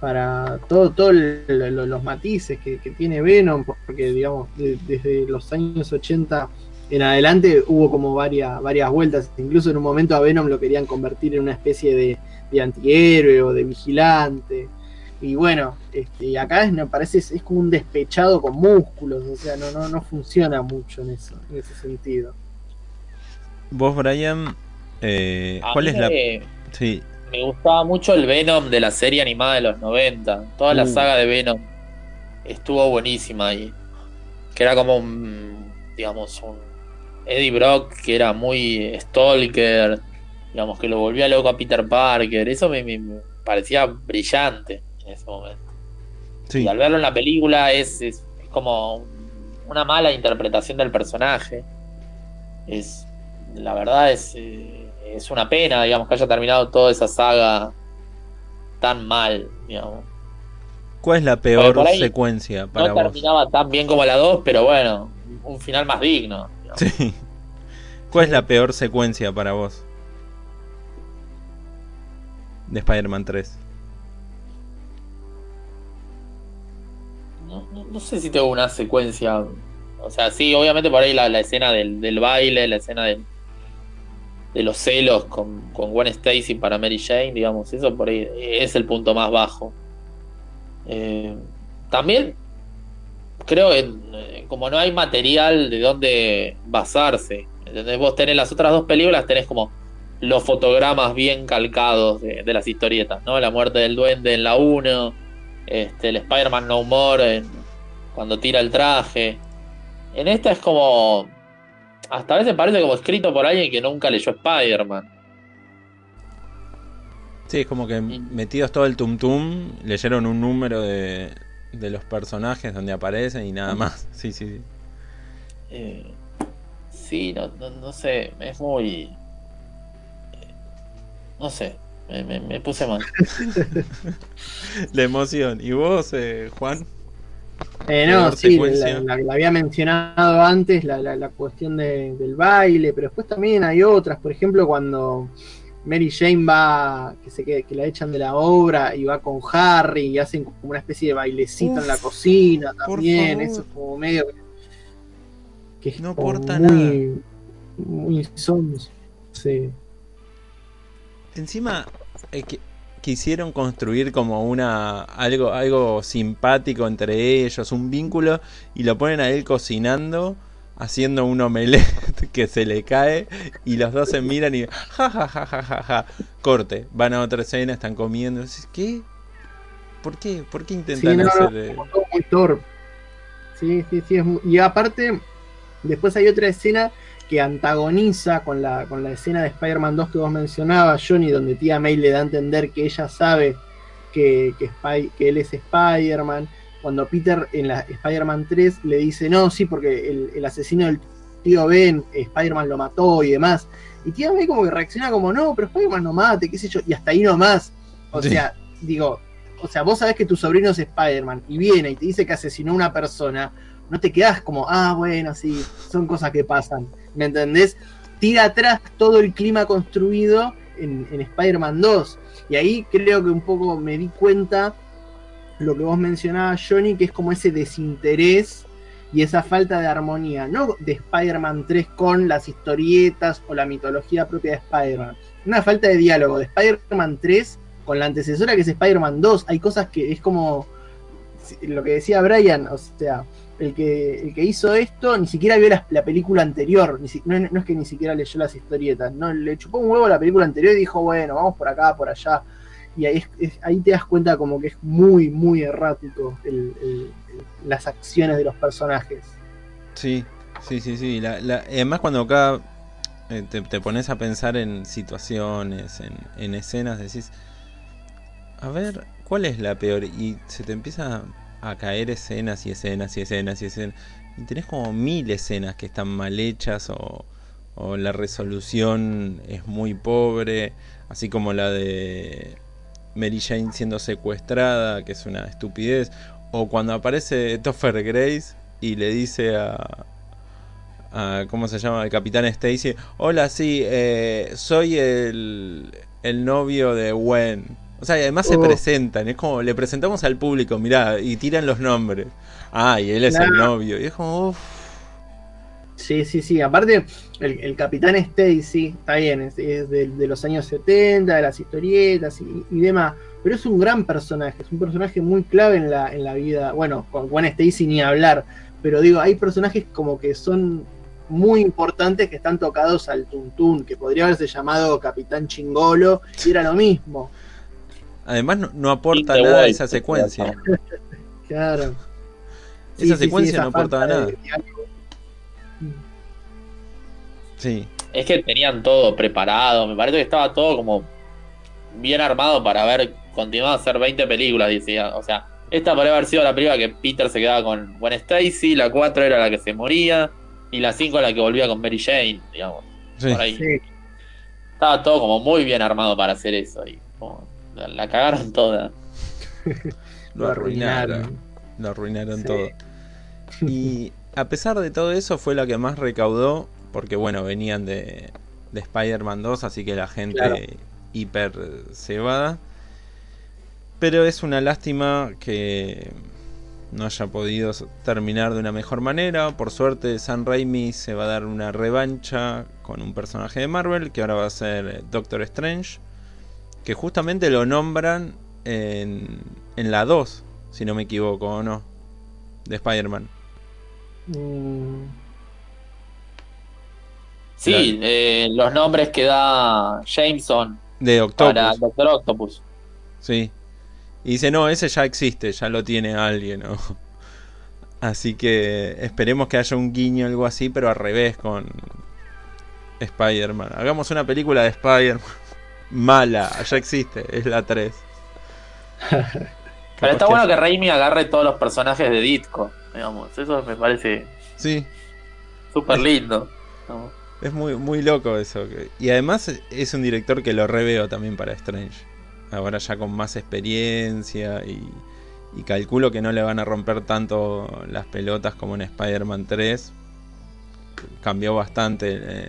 para todo, todo lo- los matices que, que tiene Venom, porque digamos, de- desde los años 80 en adelante hubo como varias, varias vueltas, incluso en un momento a Venom lo querían convertir en una especie de, de antihéroe o de vigilante. Y bueno, este, acá es, me parece es, es como un despechado con músculos, o sea, no, no, no funciona mucho en eso, en ese sentido. Vos, Brian, eh, A ¿cuál es la. me- Sí, Me gustaba mucho el Venom de la serie animada de los 90. Toda la Uh. saga de Venom estuvo buenísima ahí. Que era como un, digamos, un Eddie Brock que era muy stalker, digamos, que lo volvía loco a Peter Parker. Eso me, me- me parecía brillante en ese momento. sí. Y al verlo en la película es, es, es como una mala interpretación del personaje. Es, la verdad es, eh, es una pena, digamos, que haya terminado toda esa saga tan mal, digamos. ¿Cuál es la peor secuencia para no vos? terminaba tan bien como la 2, pero bueno, un final más digno. digamos. Sí. ¿Cuál es la peor secuencia para vos? De Spider-Man 3. No, no- sé si tengo una secuencia. O sea, sí, obviamente por ahí la, la escena del, del baile, la escena del, de los celos con, con Gwen Stacy para Mary Jane, digamos, eso por ahí es el punto más bajo. Eh, también creo que eh, como no hay material de dónde basarse, ¿entendés? Vos tenés las otras dos películas, tenés como los fotogramas bien calcados de, de las historietas, ¿no? La muerte del duende en la 1, este, el Spider-Man No More en- cuando tira el traje. En esta es como. Hasta a veces parece como escrito por alguien que nunca leyó Spider-Man. Sí, es como que metidos todo el tum tum, leyeron un número de, de los personajes donde aparecen y nada más. Sí, sí, sí. Eh, sí, no, no, no sé, es muy. eh, No sé, me, me- me puse mal. La emoción. ¿Y vos, eh, Juan? Eh, no, sí, la, la- la había mencionado antes, la, la- la cuestión de- del baile, pero después también hay otras, por ejemplo, cuando Mary Jane va, que se que, que la echan de la obra y va con Harry y hacen como una especie de bailecito en la cocina también, eso es como medio que, No aporta muy, muy sonso. Sí. Encima eh, que- quisieron construir como una algo algo simpático entre ellos, un vínculo y lo ponen a él cocinando, haciendo un omelette que se le cae y los dos se miran y ja ja ja ja ja ja corte van a otra escena están comiendo ¿qué? ¿por qué? ¿por qué intentan hacer eh? muy torpe sí sí sí y aparte después hay otra escena que antagoniza con la, con la escena de Spider-Man 2 que vos mencionabas, Johnny, donde tía May le da a entender que ella sabe que, que, que él es Spider-Man. Cuando Peter en la Spider-Man 3 le dice, no, sí, porque el, el asesino del tío Ben, Spider-Man lo mató y demás. Y tía May como que reacciona como, no, pero Spider-Man no mate, qué sé yo, y hasta ahí nomás. O sea, digo, o sea, vos sabés que tu sobrino es Spider-Man y viene y te dice que asesinó a una persona no te quedas como, ah, bueno, sí, son cosas que pasan, ¿me entendés? Tira atrás todo el clima construido en, Spider-Man 2. Y ahí creo que un poco me di cuenta lo que vos mencionabas, Johnny, que es como ese desinterés y esa falta de armonía, no de Spider-Man 3 con las historietas o la mitología propia de Spider-Man, una falta de diálogo de Spider-Man 3 con la antecesora que es Spider-Man 2. Hay cosas que es como lo que decía Brian, o sea, el que, el que hizo esto ni siquiera vio la, película anterior, no, es que ni siquiera leyó las historietas, no, le chupó un huevo a la película anterior y dijo, bueno, vamos por acá, por allá. Y ahí, ahí te das cuenta como que es muy, muy errático las acciones de los personajes. Sí, sí, sí, sí. además cuando acá eh, te, pones a pensar en situaciones, en, en escenas, decís, a ver, ¿cuál es la peor? Y se te empieza a caer escenas y escenas y escenas y escenas. Y tenés como mil escenas que están mal hechas o, o la resolución es muy pobre, así como la de Mary Jane siendo secuestrada, que es una estupidez, o cuando aparece Topher Grace y le dice a, a ¿cómo se llama? El capitán Stacy, hola, sí, eh, soy el, el novio de Gwen o sea, además se oh. presentan, es como le presentamos al público, mirá, y tiran los nombres. Ah, y él es el novio. Y es como, uff. Sí, sí, sí. Aparte, el, capitán Stacy, está bien, es, de, los años 70, de las historietas y, demás. Pero es un gran personaje, es un personaje muy clave en la, en la vida. Bueno, con Juan Stacy ni hablar. Pero digo, hay personajes como que son muy importantes que están tocados al tuntún, que podría haberse llamado Capitán Chingolo, y era lo mismo. Además no, aporta nada a esa secuencia. claro. Esa secuencia no aporta nada. Sí. Es que tenían todo preparado, me parece que estaba todo como bien armado para haber continuado a hacer 20 películas, decía. O sea, esta podría haber sido la película que Peter se quedaba con Gwen Stacy, la 4 era la que se moría, y la 5 la que volvía con Mary Jane, digamos. Por ahí. Estaba todo como muy bien armado para hacer eso. Y la, cagaron toda. lo arruinaron. Lo arruinaron todo. Y a pesar de todo eso, fue la que más recaudó. Porque bueno, venían de, de Spider-Man 2, así que la gente hiper cebada. Pero es una lástima que no haya podido terminar de una mejor manera. Por suerte, San Raimi se va a dar una revancha con un personaje de Marvel, que ahora va a ser Doctor Strange que justamente lo nombran en, en la 2, si no me equivoco, ¿o no? De Spider-Man. Mm. Sí, eh, los nombres que da Jameson de Octopus. para Doctor Octopus. Sí. Y dice, no, ese ya existe, ya lo tiene alguien. Así que esperemos que haya un guiño algo así, pero al revés con Spider-Man. Hagamos una película de Spider-Man mala, ya existe, es la 3. Pero está bueno que Raimi agarre todos los personajes de Ditko, digamos, eso me parece sí. súper lindo. Es muy, muy loco eso. Y además es un director que lo reveo también para Strange. Ahora ya con más experiencia y, y calculo que no le van a romper tanto las pelotas como en Spider-Man 3. Cambió bastante eh,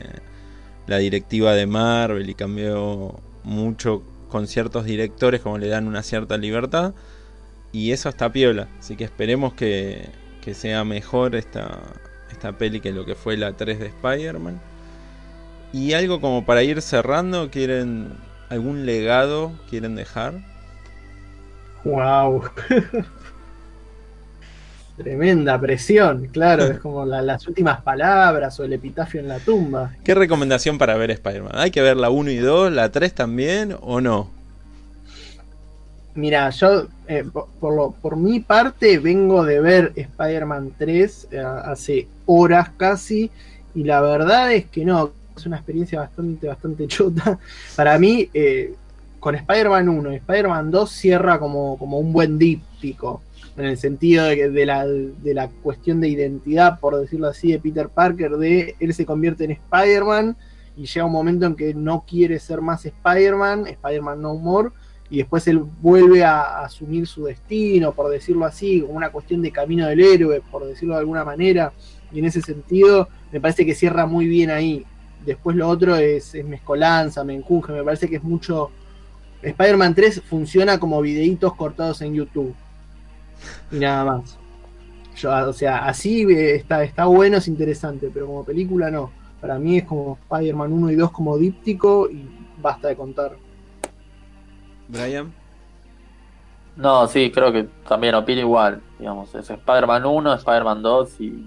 la directiva de Marvel y cambió mucho con ciertos directores como le dan una cierta libertad y eso está piola. Así que esperemos que, que sea mejor esta, esta peli que lo que fue la 3 de Spider-Man. Y algo como para ir cerrando quieren algún legado quieren dejar wow Tremenda presión, claro, es como la- las últimas palabras o el epitafio en la tumba. ¿Qué recomendación para ver Spider-Man? ¿Hay que ver la 1 y 2, la 3 también o no? Mira, yo eh, por, por lo- por mi parte vengo de ver Spider-Man 3 eh, hace horas casi y la verdad es que no, es una experiencia bastante, bastante chota. Para mí, eh, con Spider-Man 1 y Spider-Man 2 cierra como, como un buen díptico, en el sentido de, de, la, de la cuestión de identidad, por decirlo así, de Peter Parker, de él se convierte en Spider-Man y llega un momento en que no quiere ser más Spider-Man, Spider-Man no more, y después él vuelve a, asumir su destino, por decirlo así, como una cuestión de camino del héroe, por decirlo de alguna manera, y en ese sentido me parece que cierra muy bien ahí. Después lo otro es, mezcolanza, menjunje, me parece que es mucho... Spider-Man 3 funciona como videitos cortados en YouTube. Y nada más. Yo, o sea, así eh, está, está bueno, es interesante, pero como película no. Para mí es como Spider-Man 1 y 2 como díptico y basta de contar. Brian. No, sí, creo que también opino igual. Digamos, es Spider-Man 1, Spider-Man 2 y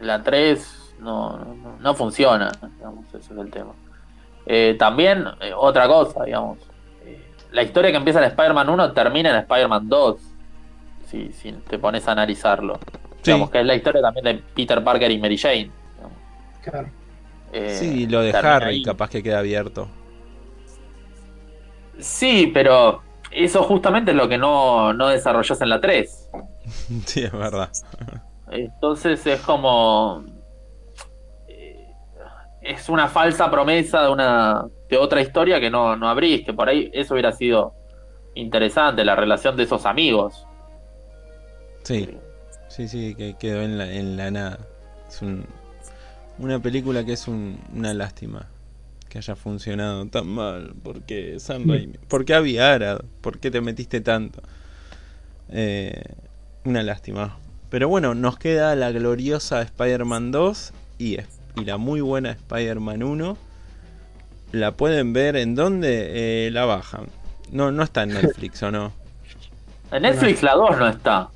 la 3 no, no, no funciona. Digamos, ese es el tema. Eh, también, eh, otra cosa, digamos. eh, la historia que empieza en Spider-Man 1 termina en Spider-Man 2. Si, si te pones a analizarlo. Sí. Digamos que es la historia también de Peter Parker y Mary Jane. digamos. Claro. Eh, Sí, lo de Harry ahí. capaz que queda abierto. Sí, pero eso justamente es lo que no, no desarrollas en la 3. Sí, es verdad. Entonces es como. eh, Es una falsa promesa de una de otra historia que no, no abrís, que por ahí eso hubiera sido interesante, la relación de esos amigos. Sí, sí, sí, que quedó en la, en la nada. Es un- una película que es un- una lástima que haya funcionado tan mal. porque Sam Raimi? ¿Por qué Aviara? ¿Por qué te metiste tanto? Eh, una lástima. Pero bueno, nos queda la gloriosa Spider-Man 2 y, y la muy buena Spider-Man 1. La pueden ver en donde la bajan. No, no está en Netflix o no. En Netflix la 2 no está.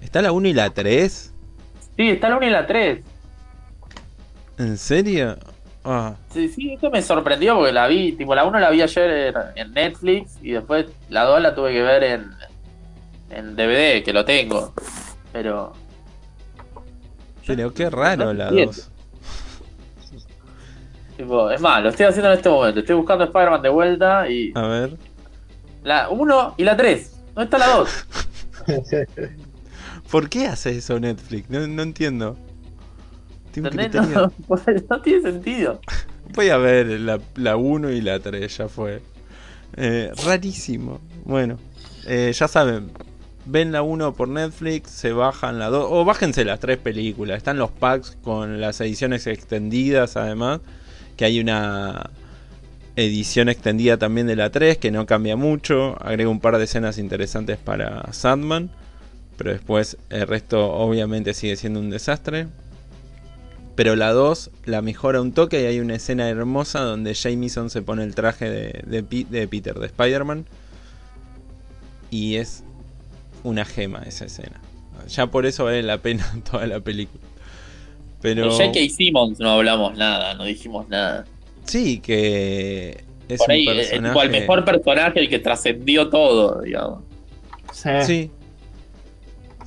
¿Está la 1 y la 3? Sí, está la 1 y la 3. ¿En serio? Ah, Sí, sí, esto me sorprendió porque la vi, tipo la 1 la vi ayer en, en Netflix y después la 2 la tuve que ver en, en DVD, que lo tengo. Pero... pero qué raro la entiendo. 2. Tipo, es más, lo estoy haciendo en este momento. Estoy buscando Spider-Man de vuelta y A ver. la 1 y la 3. ¿Dónde está la 2? ¿Por qué hace eso Netflix? No, no entiendo. No, pues, no tiene sentido. Voy a ver la, la 1 y la 3, ya fue. Eh, rarísimo. Bueno, eh, ya saben. Ven la 1 por Netflix, se bajan la 2. O bájense las tres películas. Están los packs con las ediciones extendidas, además. Que hay una edición extendida también de la 3 que no cambia mucho. Agrega un par de escenas interesantes para Sandman. Pero después el resto obviamente sigue siendo un desastre. Pero la 2 la mejora un toque y hay una escena hermosa donde Jameson se pone el traje de, de, Pi- de Peter, de Spider-Man. Y es una gema esa escena. Ya por eso vale la pena toda la película. Pero De J.K. Simmons no hablamos nada, no dijimos nada. sí, que es Por ahí, un eh, personaje... tipo, el mejor personaje, el que trascendió todo, digamos. Sí. Sí.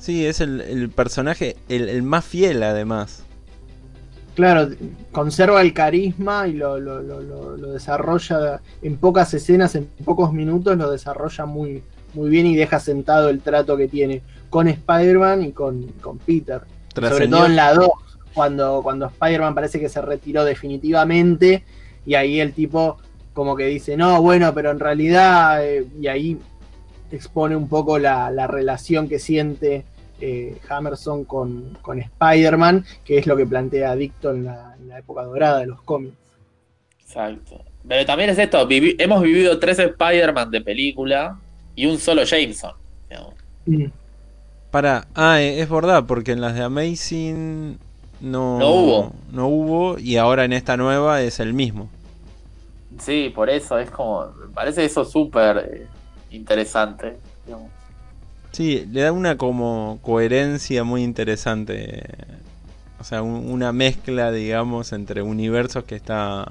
Sí, es el, el personaje, el, el más fiel además. Claro, conserva el carisma y lo, lo- lo- desarrolla en pocas escenas, en pocos minutos, lo desarrolla muy, muy bien y deja sentado el trato que tiene con Spider-Man y con, con Peter. Sobre todo en la 2, cuando, cuando Spider-Man parece que se retiró definitivamente y ahí el tipo como que dice, no, bueno, pero en realidad, eh, y ahí expone un poco la, la relación que siente eh, Hammerson con, con Spider-Man, que es lo que plantea Dicto en la, en la época dorada de los cómics. Exacto. Pero también es esto, vivi- hemos vivido tres Spider-Man de película y un solo Jameson. Mm. Para, ah, eh, es verdad, porque en las de Amazing no, No hubo. no hubo y ahora en esta nueva es el mismo. Sí, por eso es como, me parece eso súper eh, interesante. digamos. Sí, le da una como coherencia muy interesante. O sea, un- una mezcla, digamos, entre universos que está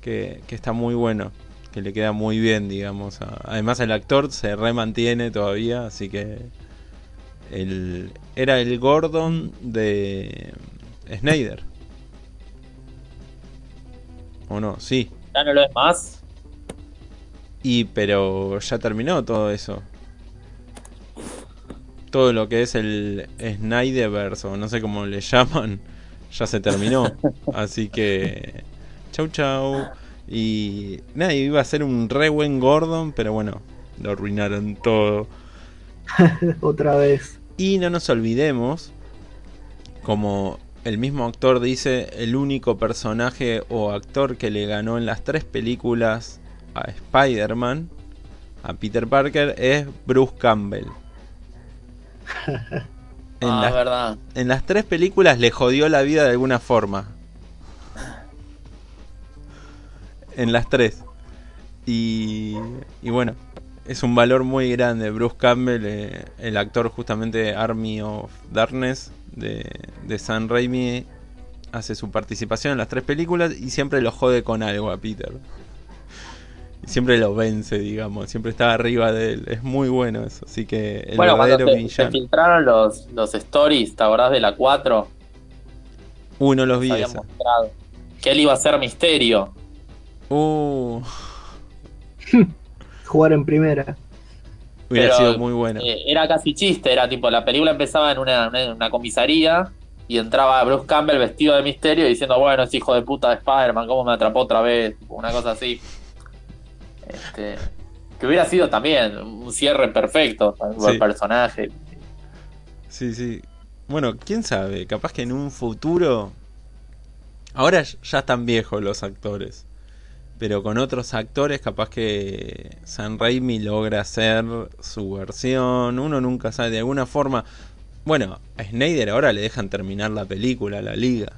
que, que está muy bueno, que le queda muy bien, digamos. además el actor se remantiene todavía, así que el, era el Gordon de Snyder. ¿O no? Sí. Ya no lo es más. Y pero ya terminó todo eso. Todo lo que es el Snyderverse o no sé cómo le llaman, ya se terminó. Así que chau chau. Y nada, iba a ser un re buen Gordon, pero bueno, lo arruinaron todo. Otra vez. Y no nos olvidemos, como el mismo actor dice, el único personaje o actor que le ganó en las tres películas a Spider-Man, a Peter Parker, es Bruce Campbell. En, ah, las, verdad. en las tres películas le jodió la vida de alguna forma. En las tres. Y, y bueno, es un valor muy grande. Bruce Campbell, eh, el actor justamente Army of Darkness de, de San Raimi, hace su participación en las tres películas y siempre lo jode con algo a Peter. Siempre lo vence, digamos, siempre está arriba de él. Es muy bueno eso. Así que el bueno, cuando se, filtraron los, los stories, ¿te acordás de la 4? Uy, no los vi esa. mostrado. Que él iba a ser misterio. Uh, Jugar en primera. hubiera Pero, sido muy buena. Eh, era casi chiste, era tipo, la película empezaba en una, una- una comisaría y entraba Bruce Campbell vestido de misterio diciendo, bueno, es hijo de puta de Spider-Man, ¿cómo me atrapó otra vez? Una cosa así. Este, que hubiera sido también un cierre perfecto para Sí. el personaje. Sí, sí. Bueno, quién sabe, capaz que en un futuro... Ahora ya están viejos los actores. Pero con otros actores capaz que San Raimi logra hacer su versión. Uno nunca sabe, de alguna forma... Bueno, a Snyder ahora le dejan terminar la película, la liga.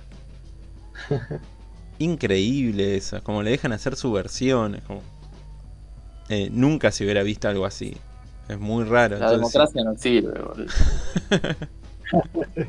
Increíble eso, como le dejan hacer su versión. es como- Eh, nunca se hubiera visto algo así. Es muy raro. La entonces, democracia no sirve, boludo.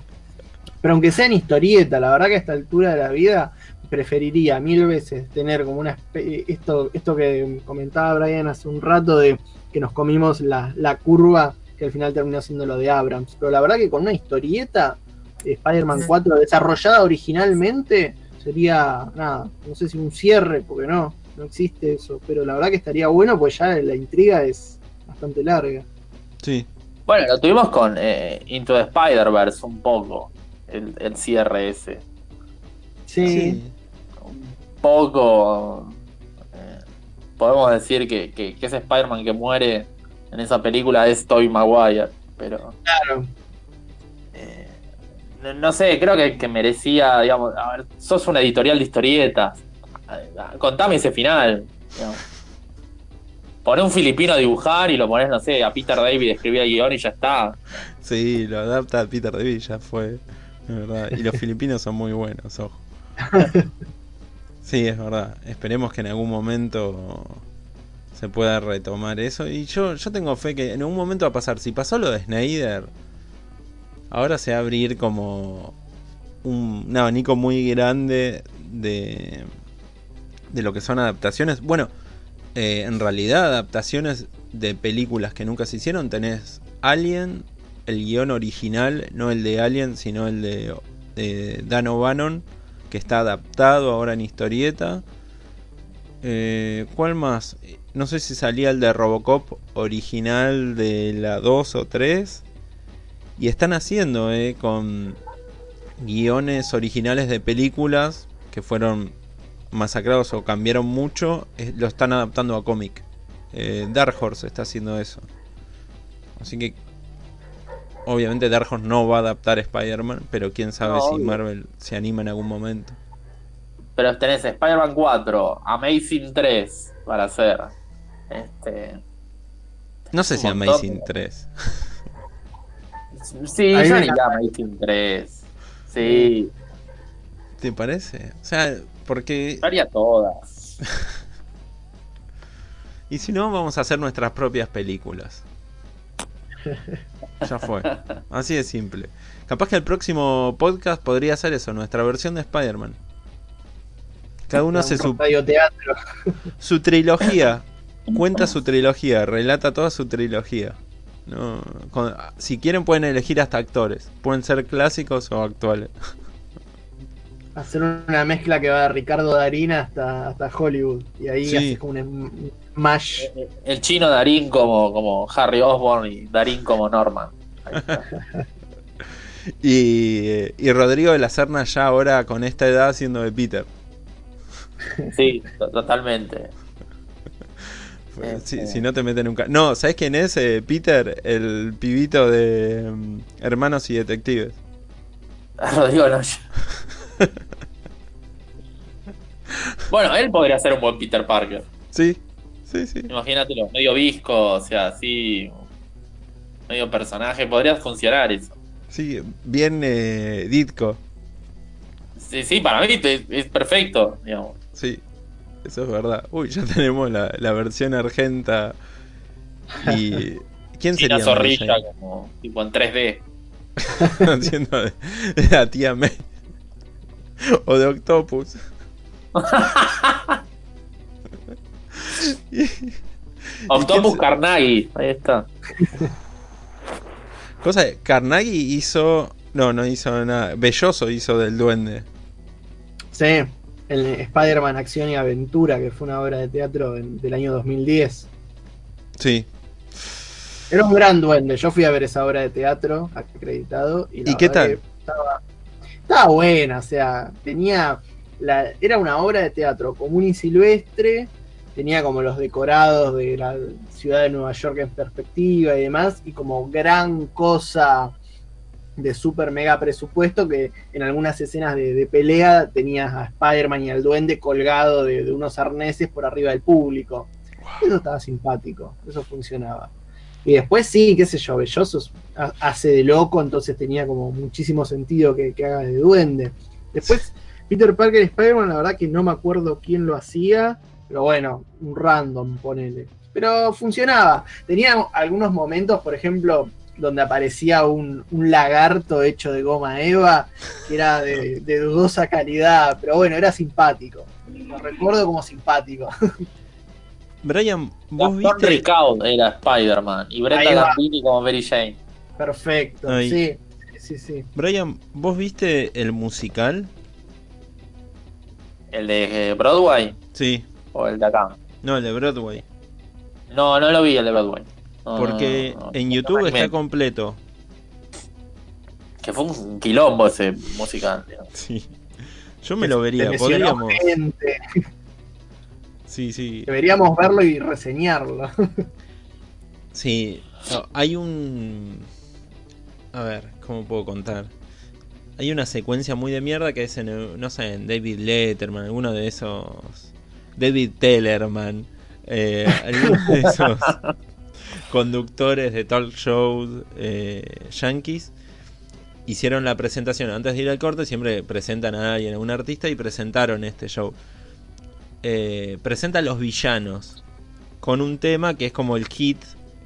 Pero aunque sea en historieta, la verdad que a esta altura de la vida preferiría mil veces tener como una esto, esto que comentaba Brian hace un rato de que nos comimos la, la curva que al final terminó siendo lo de Abrams. Pero la verdad que con una historieta de Spider-Man 4 desarrollada originalmente sería nada, no sé si un cierre, porque no, no existe eso, pero la verdad que estaría bueno pues ya la intriga es bastante larga. Sí, Bueno, lo tuvimos con eh, Into the Spider-Verse un poco, el, el cierre ese. Sí, sí. Un poco. eh, podemos decir que, que, que ese Spider-Man que muere en esa película es Tobey Maguire, pero. claro. eh, no, no sé, creo que, que merecía, digamos, a ver, sos una editorial de historietas. Contame ese final. digamos. Poné un filipino a dibujar y lo pones, no sé, a Peter David a escribir el guion y ya está. Sí, lo adapta a Peter David, ya fue. Es verdad. Y los filipinos son muy buenos, ojo. Sí, es verdad. Esperemos que en algún momento se pueda retomar eso. Y yo, yo tengo fe que en algún momento va a pasar. Si pasó lo de Snyder, ahora se va a abrir como un, un abanico muy grande de, de lo que son adaptaciones. Bueno, eh, en realidad adaptaciones de películas que nunca se hicieron. Tenés Alien, el guion original, no el de Alien, sino el de, de Dan O'Bannon, que está adaptado ahora en historieta. Eh, ¿Cuál más? No sé si salía el de Robocop original de la 2 o 3. Y están haciendo eh, con guiones originales de películas que fueron masacrados o cambiaron mucho. eh, lo están adaptando a cómic. Eh, Dark Horse está haciendo eso. Así que obviamente Dark Horse no va a adaptar Spider-Man, pero quién sabe No, si obvio. Marvel se anima en algún momento. Pero tenés Spider-Man 4, Amazing 3 para hacer. Este. No sé si montón. Amazing 3. Sí, A yo diría Amazing 3. Sí, ¿Te parece? O sea, porque... yo haría todas. Y si no, vamos a hacer nuestras propias películas. Ya fue. Así de simple. Capaz que el próximo podcast podría ser eso, nuestra versión de Spider-Man. Cada uno hace su, teatro. su trilogía. Cuenta su trilogía, relata toda su trilogía. No, con- si quieren pueden elegir hasta actores. Pueden ser clásicos o actuales. Hacer una mezcla que va de Ricardo Darín hasta, hasta Hollywood. Y ahí Sí. haces como un un mash. El chino Darín como, como Harry Osborn y Darín como Norman. Y, eh, y Rodrigo de la Serna ya ahora con esta edad haciendo de Peter. Sí, to- totalmente. Si, Este. si no te meten nunca. No, ¿sabes quién es? Eh, Peter, el pibito de mm, Hermanos y Detectives. Rodrigo Noya. Bueno, él podría ser un buen Peter Parker. Sí, sí, sí. Imagínatelo, medio visco, o sea, así. Medio personaje, podría funcionar eso. Sí, bien eh, Ditko. Sí, sí, para mí es, es perfecto, digamos. Sí, eso es verdad. Uy, ya tenemos la, la versión argenta. Y. ¿Quién sería? una zorrilla como tipo en 3D. Haciendo de, de la tía May. O de Octopus. Octopus se- Carnagi, ahí está. Cosa de, Carnagi hizo. No, no hizo nada. Belloso hizo del duende. Sí, el Spider-Man Acción y Aventura, que fue una obra de teatro en- del año 2010. Sí. Era un gran duende. Yo fui a ver esa obra de teatro acreditado. ¿Y, la ¿Y qué tal? estaba buena, o sea, tenía. La, era una obra de teatro común y silvestre. Tenía como los decorados de la ciudad de Nueva York en perspectiva y demás. Y como gran cosa de super mega presupuesto que en algunas escenas de, de pelea tenías a Spider-Man y al duende colgado de, de unos arneses por arriba del público. Eso estaba simpático, eso funcionaba. Y después sí, qué sé yo, Belloso ha- hace de loco, entonces tenía como muchísimo sentido que, que haga de duende. Después, Peter Parker y Spider-Man, la verdad que no me acuerdo quién lo hacía, pero bueno, un random, ponele. Pero funcionaba. Tenía algunos momentos, por ejemplo, donde aparecía un, un lagarto hecho de goma eva, que era de, de dudosa calidad, pero bueno, era simpático. Lo recuerdo como simpático. Brian, vos Gastón viste. Ricaud era Spider-Man y Brenda. Gambini como Mary Jane. Perfecto, Ahí. sí, sí, sí. Brian, ¿vos viste el musical? ¿El de eh, Broadway Sí. o el de acá? No, el de Broadway. No, no lo vi el de Broadway. No, Porque no, no, no. en YouTube está completo. Que fue un quilombo ese musical. Sí. Yo me lo vería. Podríamos. gente. Sí, sí. Deberíamos verlo y reseñarlo. Sí. No, hay un. A ver, ¿cómo puedo contar? Hay una secuencia muy de mierda que es en, no sé, en David Letterman, alguno de esos. David Tellerman. Eh, alguno de esos conductores de talk shows eh, yankees hicieron la presentación antes de ir al corte siempre presentan a alguien a un artista y presentaron este show Eh, presenta a los villanos con un tema que es como el hit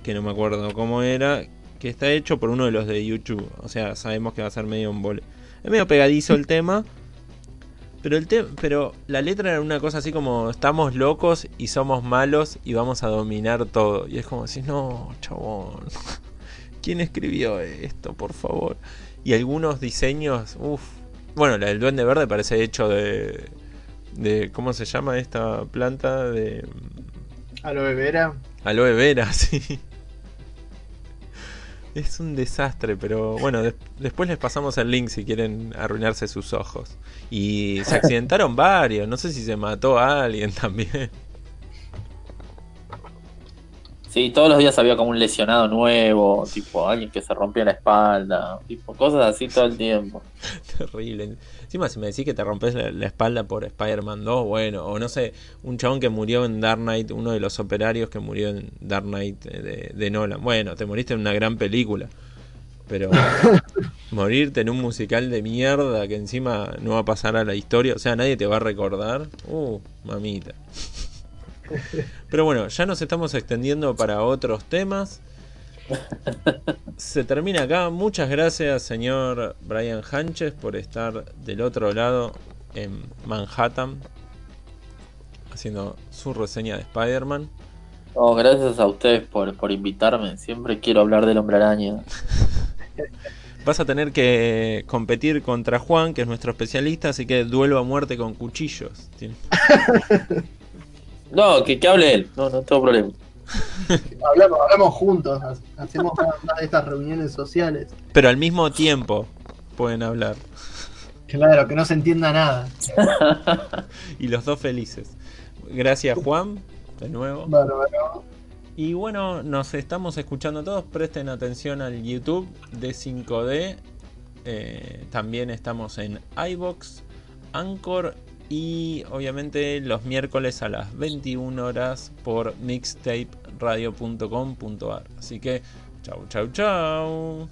que no me acuerdo cómo era que está hecho por uno de los de YouTube o sea sabemos que va a ser medio un vole es medio pegadizo el tema pero el te- pero la letra era una cosa así como estamos locos y somos malos y vamos a dominar todo. Y es como decir, no, chabón. ¿Quién escribió esto, por favor? Y algunos diseños, uff. Bueno, la del duende verde parece hecho de de ¿cómo se llama esta planta? De A lo Vera. aloe vera, sí. Es un desastre, pero bueno, des- después les pasamos el link si quieren arruinarse sus ojos. Y se accidentaron varios, no sé si se mató a alguien también. Sí, todos los días había como un lesionado nuevo, tipo alguien que se rompió la espalda, tipo cosas así todo el tiempo. Terrible. Encima, si me decís que te rompes la, la espalda por Spider-Man 2, bueno, o no sé, un chabón que murió en Dark Knight, uno de los operarios que murió en Dark Knight eh, de, de Nolan. Bueno, te moriste en una gran película. Pero morirte en un musical de mierda que encima no va a pasar a la historia, o sea, nadie te va a recordar. Uh, mamita. Pero bueno, ya nos estamos extendiendo para otros temas. Se termina acá. Muchas gracias, señor Brian Hanches, por estar del otro lado en Manhattan haciendo su reseña de Spider-Man. Oh, gracias a ustedes por, por invitarme. Siempre quiero hablar del hombre araña. Vas a tener que competir contra Juan, que es nuestro especialista, así que duelo a muerte con cuchillos. no, que, que hable él. No, no tengo problema. hablamos, hablamos juntos, hacemos más de estas reuniones sociales. Pero al mismo tiempo pueden hablar. Claro, que no se entienda nada. y los dos felices. Gracias Juan, de nuevo. Y bueno, nos estamos escuchando todos. Presten atención al YouTube de 5D. Eh, también estamos en iBox, Anchor y obviamente los miércoles a las 21 horas por mixtaperadio.com.ar. Así que chau chau chau.